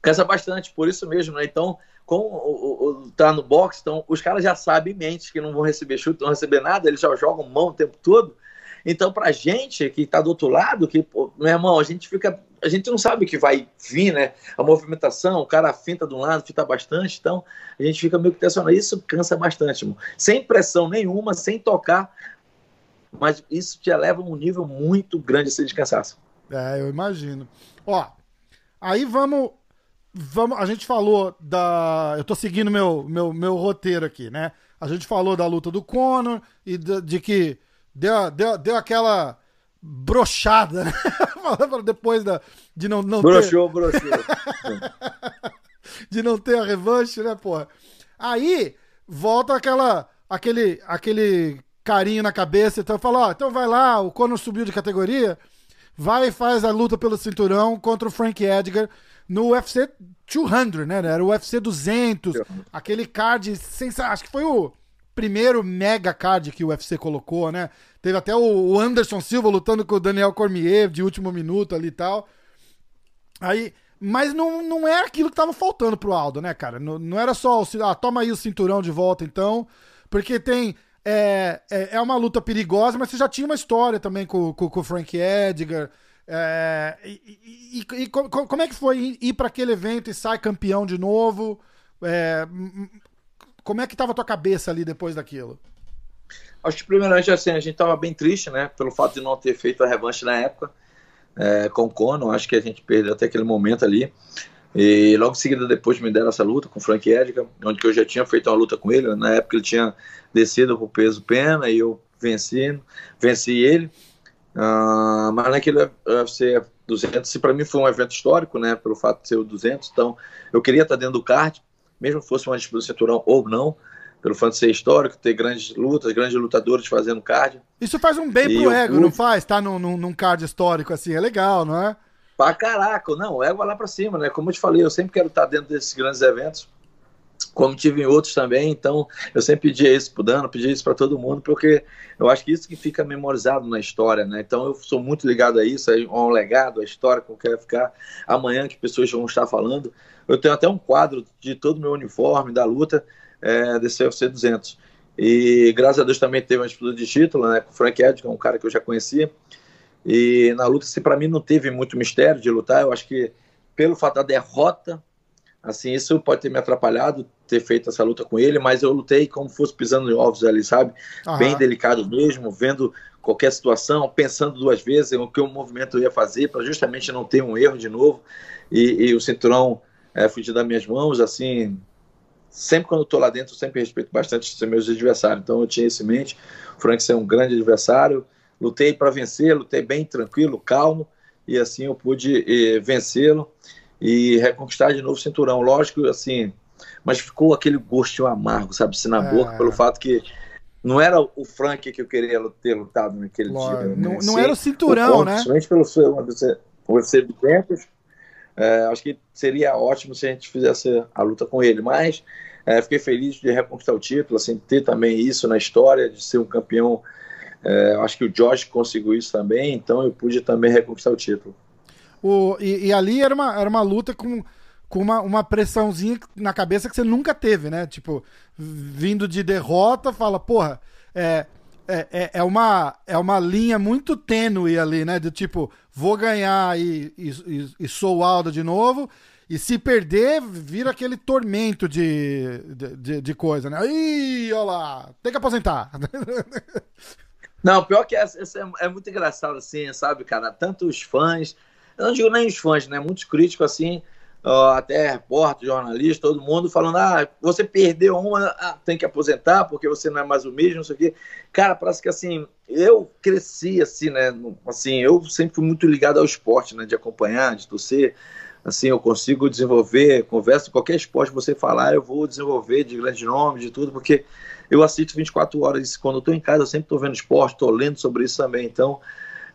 Cansa bastante, por isso mesmo, né? Então, com o, o, tá no box, então os caras já sabem em mente que não vão receber chute, não vão receber nada, eles já jogam mão o tempo todo. Então, pra gente que tá do outro lado, que, pô, meu irmão, a gente fica. A gente não sabe o que vai vir, né? A movimentação, o cara finta de um lado, finta bastante, então a gente fica meio que tensionado. Isso cansa bastante, irmão. Sem pressão nenhuma, sem tocar, mas isso te eleva a um nível muito grande assim, de cansaço. É, eu imagino. Ó, aí vamos vamos, a gente falou da. Eu tô seguindo meu, meu, meu roteiro aqui, né? A gente falou da luta do Conor e de, de que deu, deu, deu aquela brochada, né? Depois da, de não, não broxou, ter. Broxou, de não ter a revanche, né, porra? Aí volta aquela, aquele, aquele carinho na cabeça. Então fala, ó, então vai lá, o Conor subiu de categoria, vai e faz a luta pelo cinturão contra o Frank Edgar no UFC 200, né? Era o UFC 200, aquele card sensacional. Acho que foi o primeiro mega card que o UFC colocou, né? Teve até o Anderson Silva lutando com o Daniel Cormier de último minuto ali e tal. Aí, mas não, não é aquilo que tava faltando pro Aldo, né, cara? Não, não era só, ah, toma aí o cinturão de volta então, porque tem é, é, é, uma luta perigosa, mas você já tinha uma história também com, com, com o Frank Edgar. É, e, e, e, como é que foi ir para aquele evento e sai campeão de novo? É, como é que estava a tua cabeça ali depois daquilo? Acho que primeiramente assim, a gente estava bem triste, né? Pelo fato de não ter feito a revanche na época é, com o Conor. Acho que a gente perdeu até aquele momento ali. E logo em seguida depois me deram essa luta com o Frank Edgar, onde eu já tinha feito uma luta com ele. Na época ele tinha descido pro peso pena e eu venci, venci ele. Uh, mas naquele UFC 200, para mim foi um evento histórico, né, pelo fato de ser o 200, então eu queria estar dentro do card, mesmo que fosse uma disputa cinturão ou não, pelo fato de ser histórico, ter grandes lutas, grandes lutadores fazendo card. Isso faz um bem e pro ego, não faz? Tá num, num, num card histórico assim, é legal, não é? Pra caraca, não, o ego é lá pra cima, né? Como eu te falei, eu sempre quero estar dentro desses grandes eventos como tive em outros também. Então, eu sempre pedia isso pro Dano, pedia isso para todo mundo, porque eu acho que isso que fica memorizado na história, né? Então, eu sou muito ligado a isso, a um legado, a história que eu quero ficar amanhã, que pessoas vão estar falando. Eu tenho até um quadro de todo o meu uniforme da luta é, desse UFC 200. E graças a Deus também teve uma disputa de título, né? Com o Frank é um cara que eu já conhecia. E na luta, se para mim não teve muito mistério de lutar, eu acho que pelo fato da derrota Assim, isso pode ter me atrapalhado ter feito essa luta com ele, mas eu lutei como fosse pisando em ovos ali, sabe? Uhum. Bem delicado mesmo, vendo qualquer situação, pensando duas vezes o que o movimento ia fazer para justamente não ter um erro de novo e, e o cinturão é, fugir das minhas mãos, assim. Sempre quando tô lá dentro, sempre respeito bastante os meus adversários. Então eu tinha isso em mente. O Frank é um grande adversário. Lutei para vencer, lutei bem tranquilo, calmo, e assim eu pude eh, vencê-lo e reconquistar de novo o cinturão. Lógico, assim, mas ficou aquele gostinho amargo, sabe, assim, na é. boca, pelo fato que não era o Frank que eu queria ter lutado naquele dia. Né? Não, não era o cinturão, o né? Principalmente pelo seu UFC 200. É, acho que seria ótimo se a gente fizesse a luta com ele, mas é, fiquei feliz de reconquistar o título, assim, ter também isso na história, de ser um campeão. É, acho que o Jorge conseguiu isso também, então eu pude também reconquistar o título. O, e, e, ali era uma, era uma luta com, com uma, uma pressãozinha na cabeça que você nunca teve, né? Tipo, vindo de derrota, fala, porra, é, é, é, é, uma, é uma linha muito tênue ali, né? Do tipo, vou ganhar e, e, e sou o Aldo de novo. E se perder, vira aquele tormento de, de, de coisa, né? Ih, olha lá, tem que aposentar. Não, pior que essa, essa é, é, muito engraçado, assim, sabe, cara? Tanto os fãs, eu não digo nem os fãs, né? Muitos críticos, assim, até repórter, jornalista, todo mundo falando: ah, você perdeu uma, ah, tem que aposentar porque você não é mais o mesmo, não sei o quê. Cara, parece que assim, eu cresci assim, né? Assim, eu sempre fui muito ligado ao esporte, né? De acompanhar, de torcer. Assim, eu consigo desenvolver, conversa, qualquer esporte que você falar, eu vou desenvolver de grande nome, de tudo, porque eu assisto 24 horas. Quando eu tô em casa, eu sempre tô vendo esporte, tô lendo sobre isso também. Então,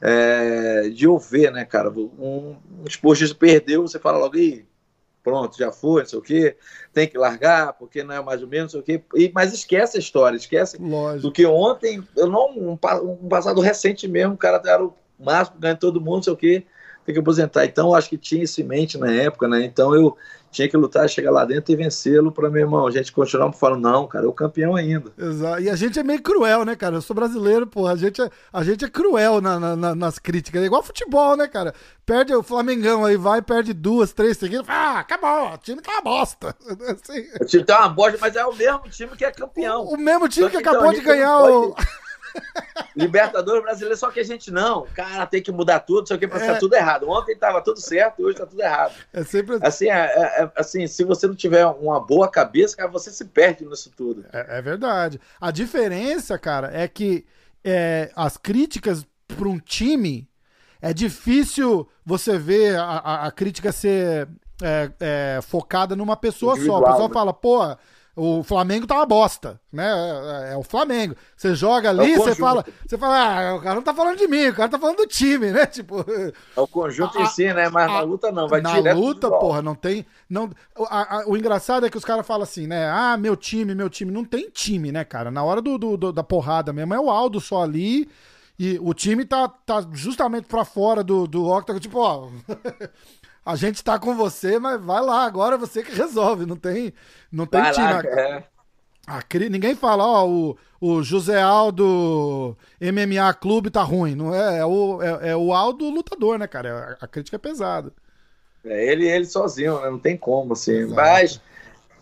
é, de eu ver, né, cara, um, um esportista perdeu, você fala logo, pronto, já foi, não sei o quê, tem que largar, porque não é mais ou menos, não sei o quê. E, mas esquece a história, esquece Lógico. do que ontem, eu não, um, um passado recente mesmo, o cara era o máximo, ganha todo mundo, não sei o quê tem que aposentar. Então, eu acho que tinha isso em mente na época, né? Então, eu tinha que lutar, chegar lá dentro e vencê-lo para meu irmão. A gente continuar falando, não, cara, é o campeão ainda. Exato. E a gente é meio cruel, né, cara? Eu sou brasileiro, pô, a gente é, a gente é cruel na, na, nas críticas. É igual futebol, né, cara? Perde o Flamengão aí, vai, perde duas, três seguidas. Ah, acabou, o time tá uma bosta. Assim. O time tá uma bosta, mas é o mesmo time que é campeão. O, o mesmo time que, que então, acabou de ganhar o. Libertadores brasileiro, só que a gente não. Cara, tem que mudar tudo, só que pra ficar é. tudo errado. Ontem tava tudo certo, hoje tá tudo errado. É sempre assim. É, é, é, assim, se você não tiver uma boa cabeça, cara, você se perde nisso tudo. É, é verdade. A diferença, cara, é que as críticas para um time é difícil você ver a, a, a crítica ser focada numa pessoa Individual, só. O pessoal né? fala, pô o Flamengo tá uma bosta, né? É, é, o Flamengo. Você joga ali, é você fala, você fala, ah, o cara não tá falando de mim, o cara tá falando do time, né? Tipo, é o conjunto a, em si, né? Mas a, na luta não, vai na direto. Na luta, porra, não tem, não. A, o engraçado é que os caras falam assim, né? Ah, meu time, meu time, não tem time, né, cara? Na hora do, do, do da porrada mesmo é o Aldo só ali. E o time tá, tá justamente pra fora do, do octagon, tipo, ó. a gente tá com você, mas vai lá, agora é você que resolve, não tem, não tem time. Lá, é. a, ninguém fala, ó, o, o José Aldo MMA Clube tá ruim, não é, é o, é, é, o Aldo lutador, né, cara? A, a crítica é pesada. É ele ele sozinho, né? Não tem como, assim, Exato. mas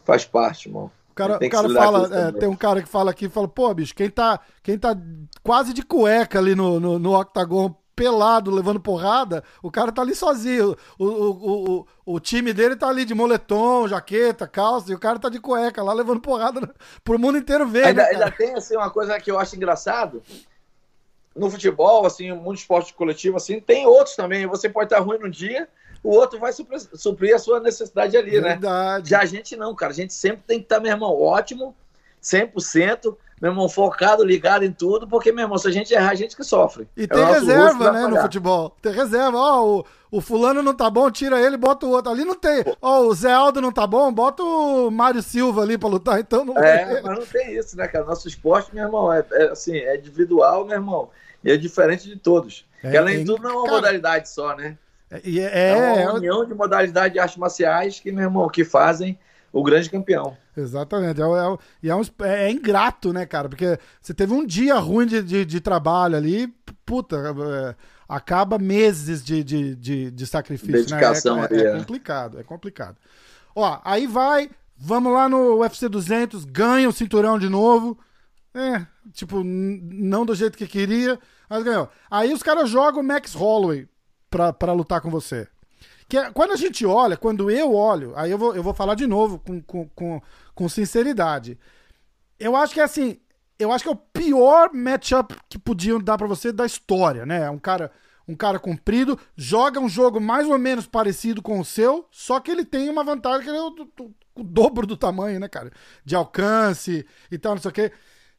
faz parte, irmão. O cara, o cara fala, é, tem um cara que fala aqui, fala, pô, bicho, quem tá, quem tá quase de cueca ali no, no, no octagon pelado, levando porrada, o cara tá ali sozinho. O, o, o, o, time dele tá ali de moletom, jaqueta, calça, e o cara tá de cueca lá levando porrada pro mundo inteiro ver. Ainda, né, ainda tem assim, uma coisa que eu acho engraçado. No futebol, assim, muito esporte coletivo, assim, tem outros também. Você pode estar ruim num dia, o outro vai suprir, suprir a sua necessidade ali, Verdade. né? Verdade. Já a gente não, cara. A gente sempre tem que estar, meu irmão, ótimo, 100% meu irmão, focado, ligado em tudo, porque, meu irmão, se a gente errar, a gente que sofre. E é tem reserva, né, no futebol. Tem reserva. Ó, o, o fulano não tá bom, tira ele, bota o outro. Ali não tem. Ó, o Zé Aldo não tá bom, bota o Mário Silva ali pra lutar, então não É, mas não tem isso, né, cara? Nosso esporte, meu irmão, é, é assim, é individual, meu irmão. E é diferente de todos. É, além de tudo, não é uma cara, modalidade só, né? É, é, é uma união de modalidades de artes marciais que, meu irmão, que fazem o grande campeão. Exatamente. É, é, e é, um, é, é, ingrato, né, cara? Porque você teve um dia ruim de, de, de trabalho ali, puta, é, acaba meses de, de, de, de sacrifício. Né? Dedicação né? é, é, complicado, é complicado. Ó, aí vai, vamos lá no UFC 200, ganha o cinturão de novo. É, tipo, não do jeito que queria, mas ganhou. Aí os caras jogam o Max Holloway pra, pra lutar com você. Que é, quando a gente olha, quando eu olho, aí eu vou, eu vou falar de novo com, com, com, com sinceridade. Eu acho que é assim, eu acho que é o pior matchup que podiam dar para você da história, né? Um cara, um cara comprido, joga um jogo mais ou menos parecido com o seu, só que ele tem uma vantagem que ele é o, o, o dobro do tamanho, né, cara? De alcance e tal, não sei o quê.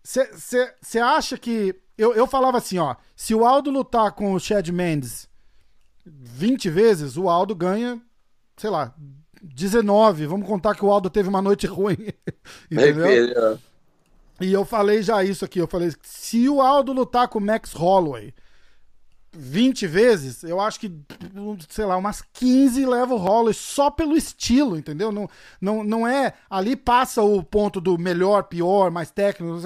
Você acha que. Eu, eu falava assim, ó. Se o Aldo lutar com o Chad Mendes 20 vezes, o Aldo ganha, sei lá, 19. Vamos contar que o Aldo teve uma noite ruim. Entendeu? E eu falei já isso aqui. Eu falei: se o Aldo lutar com o Max Holloway, 20 vezes, eu acho que, sei lá, umas 15 leva o Holloway só pelo estilo, entendeu? Não, não, não é. Ali passa o ponto do melhor, pior, mais técnico.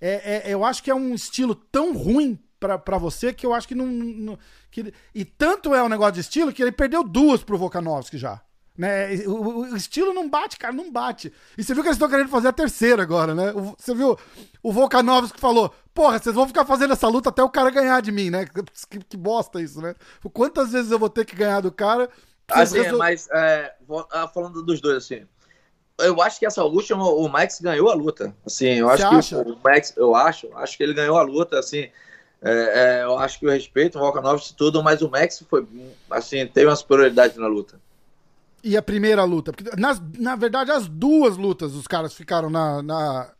É, é, eu acho que é um estilo tão ruim para você que eu acho que não. não que, e tanto é um negócio de estilo que ele perdeu duas pro Volkanovski já. Né? O, o, estilo não bate, cara, não bate. E você viu que eles estão querendo fazer a terceira agora, né? O, você viu o Volkanovski que falou: Porra, vocês vão ficar fazendo essa luta até o cara ganhar de mim, né? Que, que bosta isso, né? Quantas vezes eu vou ter que ganhar do cara? Assim, resol... mas é, ah, falando dos dois, assim, eu acho que essa última, o Max ganhou a luta. Assim, eu acho que acha? o Max, eu acho, acho que ele ganhou a luta, assim. É, é, eu acho que eu respeito o Volkanovski tudo, mas o Max foi, assim, teve uma superioridade na luta e a primeira luta? Porque, nas, na verdade, as duas lutas os caras ficaram na, na,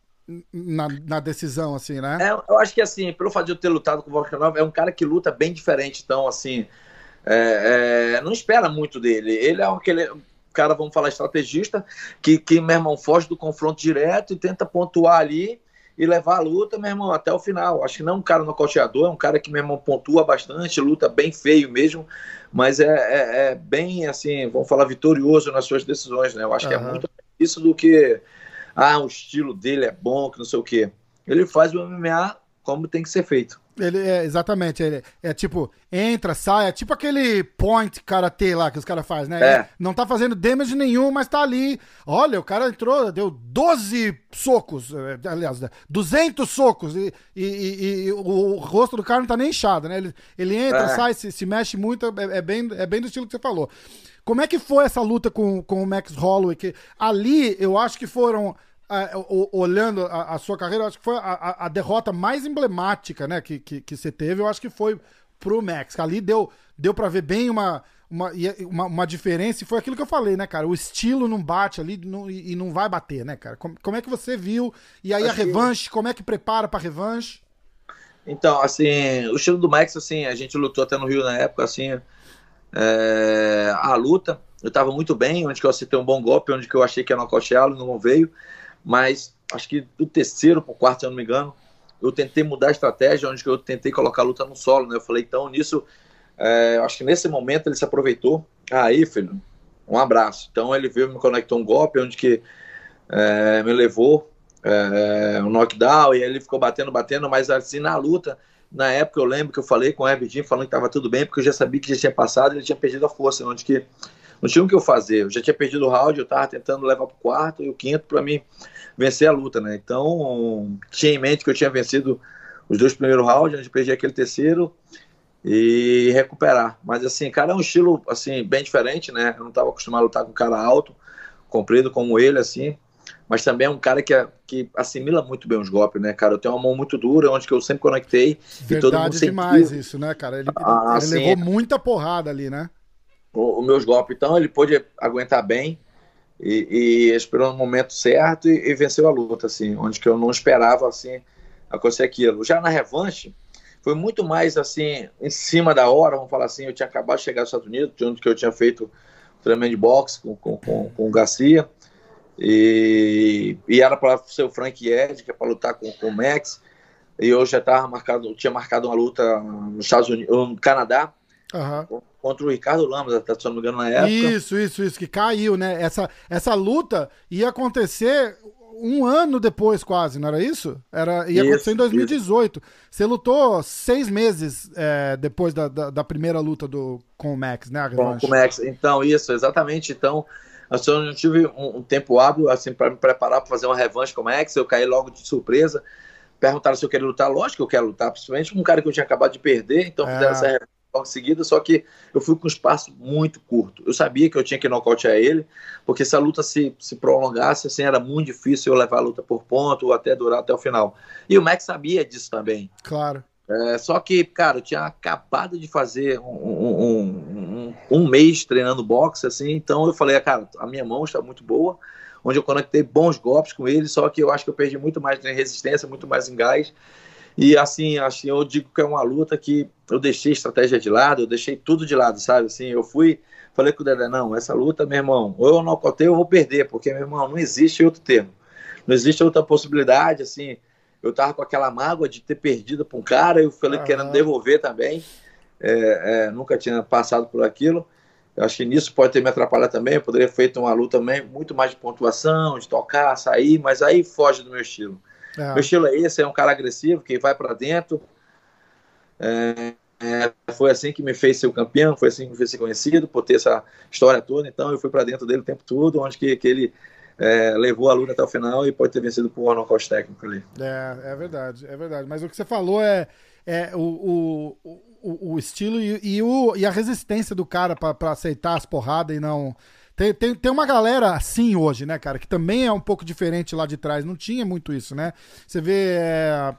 na, na decisão, assim, né? É, eu acho que, assim, pelo fato de eu ter lutado com o Volkanov, é um cara que luta bem diferente, então, assim, é, é, não espera muito dele. Ele é aquele cara, vamos falar, estrategista, que, que, meu irmão, foge do confronto direto e tenta pontuar ali e levar a luta, meu irmão, até o final. Acho que não é um cara nocauteador, é um cara que, meu irmão, pontua bastante, luta bem feio mesmo, mas é, é, é bem, assim, vamos falar, vitorioso nas suas decisões, né? Eu acho uhum. que é muito isso do que, ah, o estilo dele é bom, que não sei o quê. Ele faz o MMA como tem que ser feito. Ele é, exatamente, ele é tipo, entra, sai, é tipo aquele point karatê lá que os caras fazem, né? É. Não tá fazendo damage nenhum, mas tá ali. Olha, o cara entrou, deu 12 socos, é, aliás, 200 socos, e, e, e, e o rosto do cara não tá nem inchado, né? Ele, ele entra, é. sai, se, se, mexe muito, é, é, bem, é bem do estilo que você falou. Como é que foi essa luta com, com o Max Holloway? Que ali eu acho que foram olhando a, sua carreira, acho que foi a, a, derrota mais emblemática, né, que, que, que, você teve, eu acho que foi pro Max. Ali deu, deu para ver bem uma, uma, uma, uma, diferença, e foi aquilo que eu falei, né, cara? O estilo não bate ali não, e não vai bater, né, cara? Como, como é que você viu? E aí a revanche, como é que prepara pra revanche? Então, assim, o estilo do Max, assim, a gente lutou até no Rio na época, assim, é, a luta, eu tava muito bem, onde que eu acertei um bom golpe, onde que eu achei que ia nocauteá-lo, não veio mas acho que do terceiro para o quarto, se eu não me engano, eu tentei mudar a estratégia, onde eu tentei colocar a luta no solo, né? Eu falei, então, nisso, é, acho que nesse momento ele se aproveitou. Aí, filho, um abraço. Então ele veio, me conectou um golpe, onde que é, me levou é, um knockdown, e ele ficou batendo, batendo, mas assim, na luta, na época eu lembro que eu falei com o Herbert falando que estava tudo bem, porque eu já sabia que já tinha passado, ele tinha perdido a força, onde que não tinha o que eu fazer. Eu já tinha perdido o round, eu estava tentando levar para o quarto e o quinto para mim vencer a luta, né? Então, tinha em mente que eu tinha vencido os dois primeiros rounds, onde perdi aquele terceiro e recuperar. Mas assim, cara, é um estilo assim bem diferente, né? Eu não estava acostumado a lutar com um cara alto, comprido como ele, assim. Mas também é um cara que, que assimila muito bem os golpes, né, cara? Eu tenho uma mão muito dura, onde que eu sempre conectei. Verdade e todo mundo sentiu. demais isso, né, cara? Ele, ah, ele assim, levou muita porrada ali, né? Os meus golpes, então ele pôde aguentar bem e, e esperou no momento certo e, e, venceu a luta, assim, onde que eu não esperava, assim, acontecer aquilo. Já na revanche, foi muito mais, assim, em cima da hora, vamos falar assim, eu tinha acabado de chegar nos Estados Unidos, onde que eu tinha feito treinamento de boxe com, com, com, com o Garcia, e, e era para ser o Frank Ed, que é para lutar com, com o Max, e eu já tava marcado, tinha marcado uma luta nos Estados Unidos, no Canadá, Uhum. Contra o Ricardo Lamas, se não me engano, na época. Isso, isso, isso, que caiu, né? Essa, essa luta ia acontecer um ano depois, quase, não era isso? Era, ia isso, acontecer em 2018. Isso. Você lutou seis meses é, depois da, da, da, primeira luta do, com o Max, né? Com, com, o Max, então, isso, exatamente. Então, assim, eu não tive um, um tempo hábil assim, para me preparar para fazer uma revanche com o Max. Eu caí logo de surpresa. Perguntaram se eu queria lutar. Lógico que eu quero lutar, principalmente com um cara que eu tinha acabado de perder. Então, é. fizeram essa revanche logo seguida, só que eu fui com um espaço muito curto. Eu sabia que eu tinha que nocautear ele, porque se a luta se, se prolongasse, assim, era muito difícil eu levar a luta por ponto ou até durar até o final. E o Max sabia disso também. Claro. É, só que, cara, eu tinha acabado de fazer um, um, um, um, mês treinando boxe, assim, então eu falei, cara, a minha mão está muito boa, onde eu conectei bons golpes com ele, só que eu acho que eu perdi muito mais em resistência, muito mais em gás, e assim, assim, eu digo que é uma luta que eu deixei estratégia de lado, eu deixei tudo de lado, sabe? Assim, eu fui, falei com o Dedé, não, essa luta, meu irmão, ou eu não nocotei ou eu vou perder, porque, meu irmão, não existe outro termo. Não existe outra possibilidade, assim. Eu tava com aquela mágoa de ter perdido para um cara, eu falei uhum. querendo devolver também. é, é, nunca tinha passado por aquilo. Eu acho que nisso pode ter me atrapalhado também. Eu poderia ter feito uma luta também muito mais de pontuação, de tocar, sair, mas aí foge do meu estilo. É. Meu estilo é esse, é um cara agressivo que vai para dentro. É, é, foi assim que me fez ser o campeão, foi assim que me fez ser conhecido, por ter essa história toda. Então eu fui para dentro dele o tempo todo, onde que, que ele é, levou a luta até o final e pode ter vencido por um nocaute técnico ali. É, é verdade, é verdade. Mas o que você falou é, é o, o, o, o estilo e, e, o, e a resistência do cara para aceitar as porradas e não. Tem, tem, tem uma galera assim hoje, né, cara, que também é um pouco diferente lá de trás. Não tinha muito isso, né? Você vê. É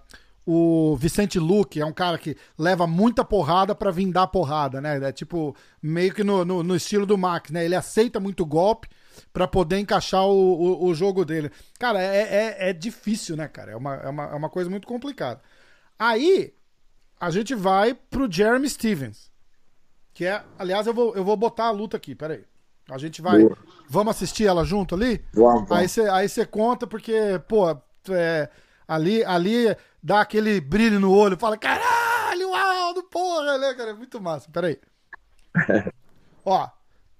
o Vicente Luque é um cara que leva muita porrada para vir dar porrada, né? É tipo, meio que no, no, no, estilo do Max, né? Ele aceita muito golpe para poder encaixar o, o, o, jogo dele. Cara, é, é, é, difícil, né, cara? É uma, é, uma, é uma coisa muito complicada. Aí, a gente vai pro Jeremy Stevens. Que é, aliás, eu vou, eu vou botar a luta aqui, peraí. A gente vai. Boa. Vamos assistir ela junto ali? Vamos. Aí você aí conta, porque, pô, é, ali, ali dá aquele brilho no olho, fala, caralho, Aldo, porra, né, cara? É muito massa. Peraí. Ó,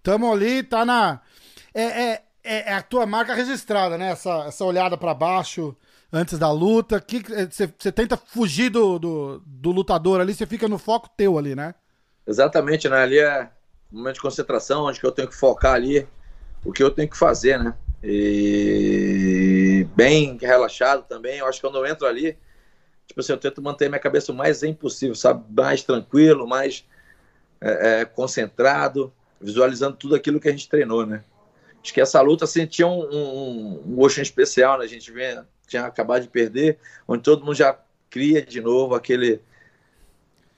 tamo ali, tá na. É, é, é, é a tua marca registrada, né? Essa, essa olhada para baixo antes da luta. que Você tenta fugir do, do, do, lutador ali, você fica no foco teu ali, né? Exatamente, né? Ali é momento de concentração, onde que eu tenho que focar ali o que eu tenho que fazer, né? E bem relaxado também. Eu acho que quando eu entro ali, tipo assim, eu tento manter minha cabeça o mais zen possível, sabe? Mais tranquilo, mais é, é, concentrado, visualizando tudo aquilo que a gente treinou, né? Acho que essa luta assim, um, um, um gostinho especial, né? A gente vinha, tinha acabado de perder, onde todo mundo já cria de novo aquele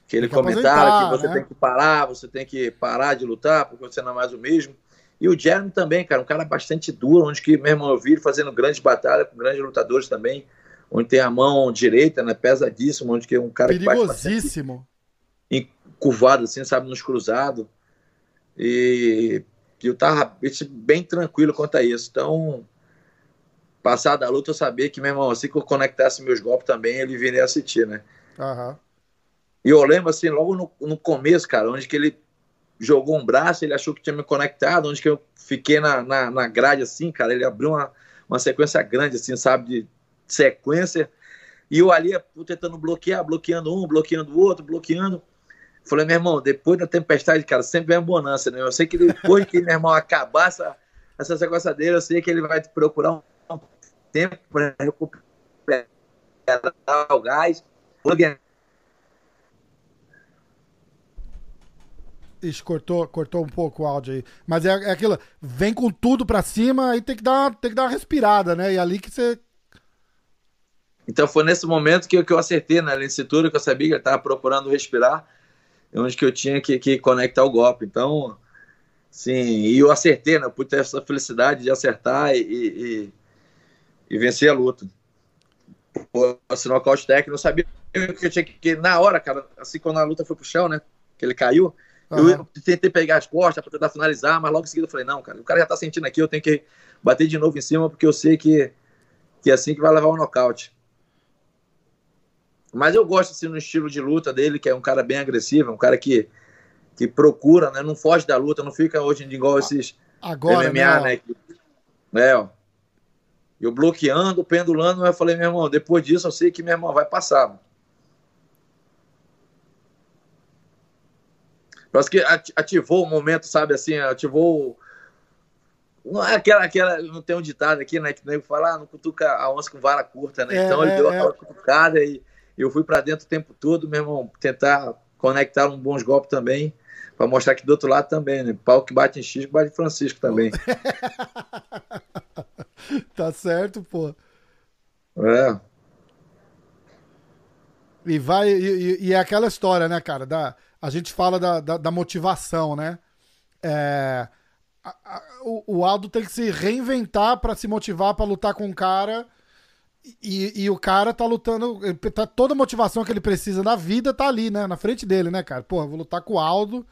aquele comentário que você né? tem que parar, você tem que parar de lutar porque você não é mais o mesmo. E o Jeremy também, cara, um cara bastante duro, onde que, meu irmão, eu vi ele fazendo grandes batalhas com grandes lutadores também, onde tem a mão direita, né, pesadíssimo, onde que é um cara Perigosíssimo. que bate curvado, assim, sabe, nos cruzados. E eu tava bem tranquilo quanto a isso. Então, passada a luta, eu sabia que, meu irmão, assim que eu conectasse meus golpes também, ele viria assistir, né? Uhum. E eu lembro, assim, logo no, no começo, cara, onde que ele jogou um braço, ele achou que tinha me conectado, onde que eu fiquei na, na, na grade, assim, cara, ele abriu uma, uma sequência grande, assim, sabe, de sequência, e eu ali tentando bloquear, bloqueando um, bloqueando o outro, bloqueando. Falei, meu irmão, depois da tempestade, cara, sempre vem a bonança, né? Eu sei que depois que meu irmão acabar essa, essa dele, eu sei que ele vai procurar um tempo para recuperar o gás. Ixi, cortou, cortou um pouco o áudio aí. Mas é, é aquilo, vem com tudo pra cima e tem que dar, tem que dar uma respirada, né? E é ali que você. Então foi nesse momento que, que eu acertei na né? cintura, que eu sabia que ele estava procurando respirar, onde que eu tinha que, que conectar o golpe. Então, sim, e eu acertei, né? Eu pude ter essa felicidade de acertar e, e, e vencer a luta. Assim, nocaute técnico, eu sabia que eu tinha que, na hora, cara, assim, quando a luta foi pro chão, né? Que ele caiu, Uhum. Eu tentei pegar as costas para tentar finalizar, mas logo em seguida eu falei, não, cara, o cara já tá sentindo aqui, eu tenho que bater de novo em cima, porque eu sei que, que é assim que vai levar o nocaute. Mas eu gosto assim no estilo de luta dele, que é um cara bem agressivo, um cara que, que procura, né? Não foge da luta, não fica hoje em dia igual esses Agora, MMA, né? né? ó. Eu bloqueando, pendulando, eu falei, meu irmão, depois disso eu sei que meu irmão vai passar. Parece que ativou o momento, sabe assim, ativou. Não é aquela, aquela. Não tem um ditado aqui, né? Que nem fala, ah, não cutuca a onça com vara curta, né? É, então ele é, deu aquela é. cutucada e eu fui para dentro o tempo todo, meu irmão, tentar conectar um bons golpes também, para mostrar que do outro lado também, né? Pau que bate em X, bate em Francisco também. tá certo, pô. É. E vai, e, e, é aquela história, né, cara? Da, a gente fala da, da, da motivação, né? É, a, a, o, o, Aldo tem que se reinventar para se motivar para lutar com o cara. E, e, o cara tá lutando. Tá, toda a motivação que ele precisa na vida tá ali, né? Na frente dele, né, cara? Porra, vou lutar com o Aldo.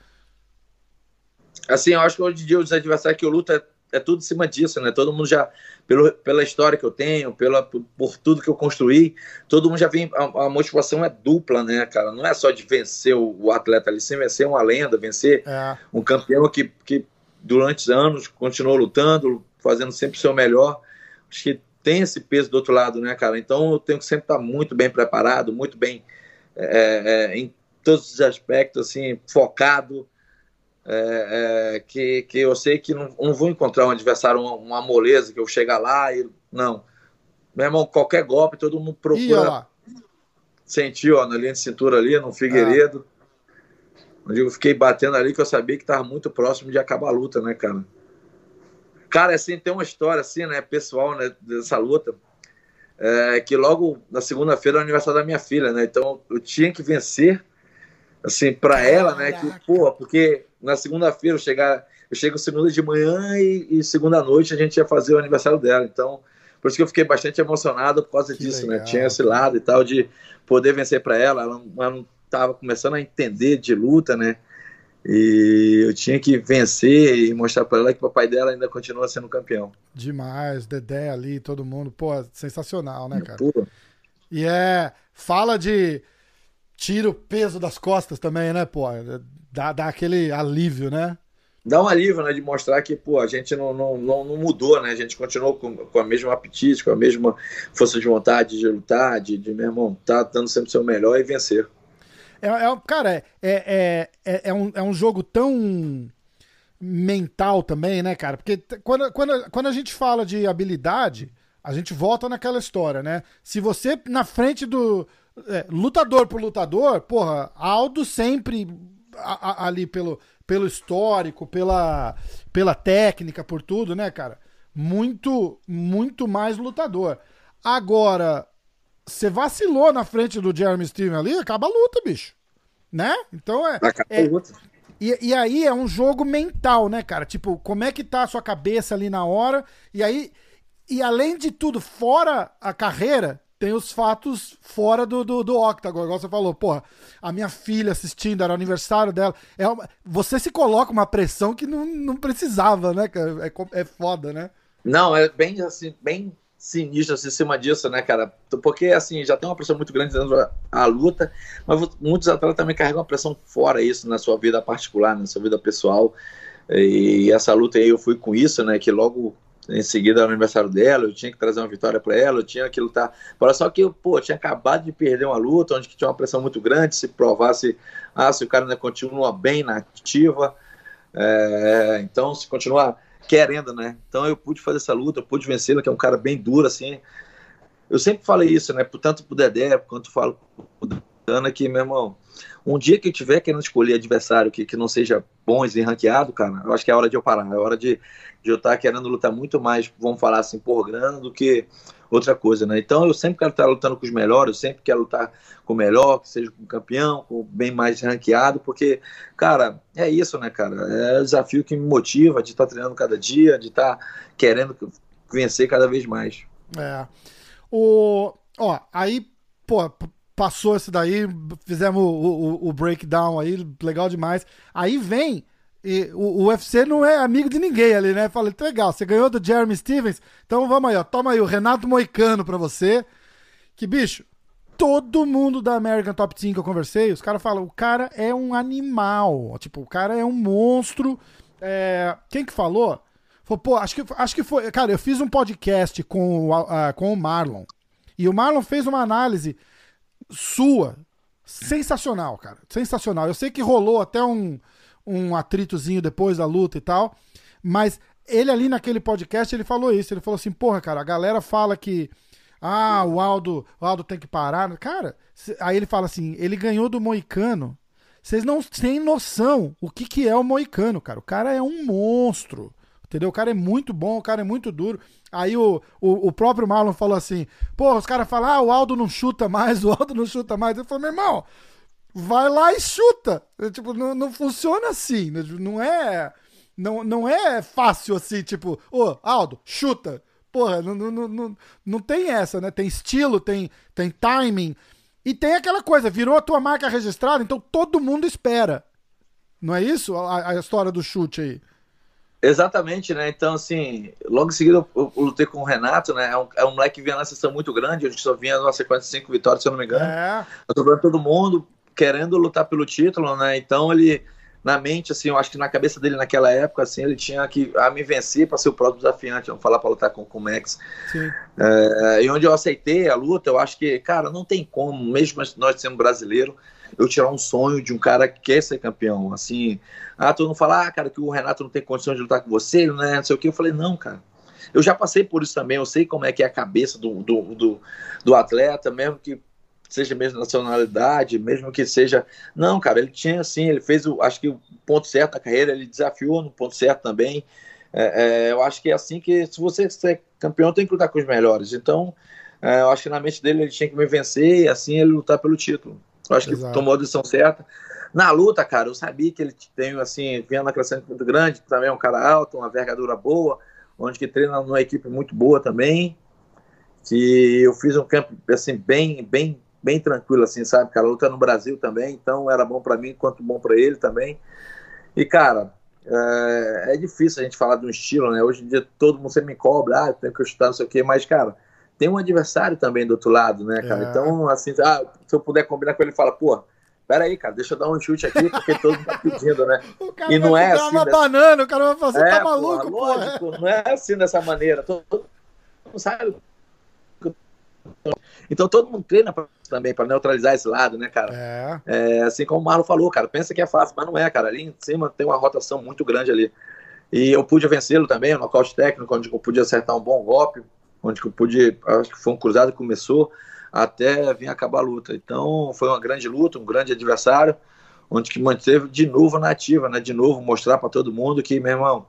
Assim, eu acho que hoje em dia os adversários que eu luto é é tudo em cima disso, né? Todo mundo já, pelo, pela história que eu tenho, pela, por, por tudo que eu construí, todo mundo já vem. A, a, motivação é dupla, né, cara? Não é só de vencer o, o atleta ali, sim, vencer uma lenda, vencer é. um campeão que, que durante anos continuou lutando, fazendo sempre o seu melhor. Acho que tem esse peso do outro lado, né, cara? Então eu tenho que sempre estar muito bem preparado, muito bem é, é, em todos os aspectos, assim, focado é, é, que, que eu sei que não, não vou encontrar um adversário, uma, uma, moleza, que eu chegar lá e. Não. Meu irmão, qualquer golpe, todo mundo procura. sentir, ó, na linha de cintura ali, no Figueiredo. Ah. Eu fiquei batendo ali, que eu sabia que estava muito próximo de acabar a luta, né, cara? Cara, assim, tem uma história, assim, né, pessoal, né, dessa luta. É, que logo na segunda-feira é o aniversário da minha filha, né? Então eu tinha que vencer, assim, para ela, né? Que, porra, porque na segunda-feira eu chegar, eu chego segunda de manhã e, e, segunda noite a gente ia fazer o aniversário dela. Então, por isso que eu fiquei bastante emocionado por causa que disso, né? legal. né? Tinha esse lado e tal de poder vencer para ela. Ela, ela não estava começando a entender de luta, né? E eu tinha que vencer e mostrar para ela que o papai dela ainda continua sendo campeão. Demais, Dedé ali, todo mundo. Pô, sensacional, né, cara? Pô. E é. Fala de. Tira o peso das costas também, né, pô? dá, dá aquele alívio, né? Dá um alívio, né? De mostrar que, pô, a gente não, não, não, não mudou, né? A gente continuou com, com a mesma apetite, com a mesma força de vontade de lutar, de, de meu irmão, tá dando sempre o seu melhor e vencer. É, é, cara, é, é, é, é, um, é um jogo tão mental também, né, cara? Porque quando, quando, quando a gente fala de habilidade, a gente volta naquela história, né? Se você na frente do. É, lutador por lutador, porra, Aldo sempre a, a, ali pelo, pelo histórico, pela, pela técnica, por tudo, né, cara? Muito, muito mais lutador. Agora, você vacilou na frente do Jeremy Steven ali, acaba a luta, bicho. Né? Então é. É. E, e aí é um jogo mental, né, cara? Tipo, como é que tá a sua cabeça ali na hora? E aí, e além de tudo, fora a carreira, tem os fatos fora do, do, do octagon, igual você falou, porra, a minha filha assistindo, era o aniversário dela. É uma, você se coloca uma pressão que não, não precisava, né, cara? É, é foda, né? Não, é bem assim, bem sinistro assim, em cima disso, né, cara? Porque assim, já tem uma pressão muito grande dentro da luta, mas muitos atletas também carregam uma pressão fora isso na sua vida particular, na sua vida pessoal. E essa luta aí eu fui com isso, né? Que logo em seguida era o aniversário dela, eu tinha que trazer uma vitória para ela, eu tinha que lutar. Olha só que eu, pô, tinha acabado de perder uma luta onde tinha uma pressão muito grande, se provasse, ah, se o cara ainda continua bem na ativa, é, então se continuar querendo, né? Então eu pude fazer essa luta, eu pude vencê-la, que é um cara bem duro, assim. Eu sempre falei isso, né? Tanto pro Dedé, quanto falo pro Dana, que, meu irmão, um dia que eu tiver querendo escolher adversário que, que não seja bom e ranqueado, cara, eu acho que é hora de eu parar. É hora de, de eu estar querendo lutar muito mais, vamos falar assim, por grana do que outra coisa, né? Então eu sempre quero estar lutando com os melhores, eu sempre quero lutar com o melhor, que seja com o campeão, com bem mais ranqueado, porque, cara, é isso, né, cara? É o desafio que me motiva de estar treinando cada dia, de estar querendo vencer cada vez mais. É. O, ó, aí, pô, passou esse daí, fizemos o, o, o, breakdown aí, legal demais. Aí vem. E o, o UFC não é amigo de ninguém ali, né? Falei, legal, você ganhou do Jeremy Stevens, então vamos aí, ó. Toma aí o Renato Moicano pra você. Que bicho, todo mundo da American Top Team que eu conversei, os caras falam, o cara é um animal. Tipo, o cara é um monstro. É... Quem que falou? Falou, pô, acho que, acho que foi. Cara, eu fiz um podcast com, uh, com o Marlon. E o Marlon fez uma análise sua. Sensacional, cara. Sensacional. Eu sei que rolou até um, um atritozinho depois da luta e tal, mas ele ali naquele podcast, ele falou isso. Ele falou assim, porra, cara, a galera fala que ah, o Aldo, o Aldo tem que parar. Cara, aí ele fala assim, ele ganhou do Moicano. Vocês não têm noção o que, que é o Moicano, cara. O cara é um monstro. Entendeu? O cara é muito bom, o cara é muito duro. Aí o, o, o próprio Marlon falou assim: pô, os caras falam, ah, o Aldo não chuta mais, o Aldo não chuta mais. Eu falei, meu irmão, vai lá e chuta. Eu, tipo, não, não funciona assim. Né? Não é. Não, não é fácil assim, tipo, ô, Aldo, chuta. Porra, não, não, não, não tem essa, né? Tem estilo, tem, tem timing. E tem aquela coisa, virou a tua marca registrada, então todo mundo espera. Não é isso? A, a história do chute aí. Exatamente, né? Então, assim, logo em seguida eu, eu, eu lutei com o Renato, né? É um, é um moleque que vinha na sessão muito grande, a gente só vinha numa sequência de cinco vitórias, se eu não me engano. É. Eu todo mundo querendo lutar pelo título, né? Então ele, na mente, assim, eu acho que na cabeça dele naquela época, assim, ele tinha que a me vencer para ser o próprio desafiante, vamos falar para lutar com, com o Max. É, e onde eu aceitei a luta, eu acho que, cara, não tem como, mesmo nós sendo brasileiro, eu tirar um sonho de um cara que quer ser campeão. Assim, ah, todo mundo fala, ah, cara, que o Renato não tem condição de lutar com você, né? Não sei o que. Eu falei, não, cara. Eu já passei por isso também, eu sei como é que é a cabeça do, do, do, do atleta, mesmo que seja mesmo nacionalidade, mesmo que seja. Não, cara, ele tinha assim, ele fez o, acho que o ponto certo na carreira, ele desafiou no ponto certo também. É, é, eu acho que é assim que, se você ser campeão, tem que lutar com os melhores. Então, é, eu acho que na mente dele ele tinha que me vencer e assim ele lutar pelo título. Eu acho Exato. que tomou a decisão certa. Na luta, cara, eu sabia que ele tem, assim, vinha na crescente muito grande, também é um cara alto, uma vergadura boa, onde que treina numa equipe muito boa também. Que eu fiz um campo, assim, bem, bem, bem tranquilo, assim, sabe? Cara, a luta no Brasil também, então era bom para mim, quanto bom para ele também. E, cara, é, é, difícil a gente falar de um estilo, né? Hoje em dia todo mundo sempre me cobra, ah, tem que chutar, não sei o quê, mas, cara, tem um adversário também do outro lado, né, cara? É. Então, assim, ah, se eu puder combinar com ele, fala, pô, peraí, cara, deixa eu dar um chute aqui, porque todo mundo tá pedindo, né? o cara e não vai é assim. uma dessa... banana, o cara vai fazer, tá é, tá maluco, pô. Lógico, não é assim dessa maneira. Todo, mundo sabe. Então todo mundo treina pra, também para neutralizar esse lado, né, cara? É. é. Assim como o Marlon falou, cara, pensa que é fácil, mas não é, cara. Ali em cima tem uma rotação muito grande ali. E eu pude vencê-lo também, no nocaute técnico, onde eu pude acertar um bom golpe, onde eu pude, acho que foi um cruzado que começou até vir acabar a luta. Então foi uma grande luta, um grande adversário, onde que manteve de novo na ativa, né? De novo mostrar para todo mundo que, meu irmão,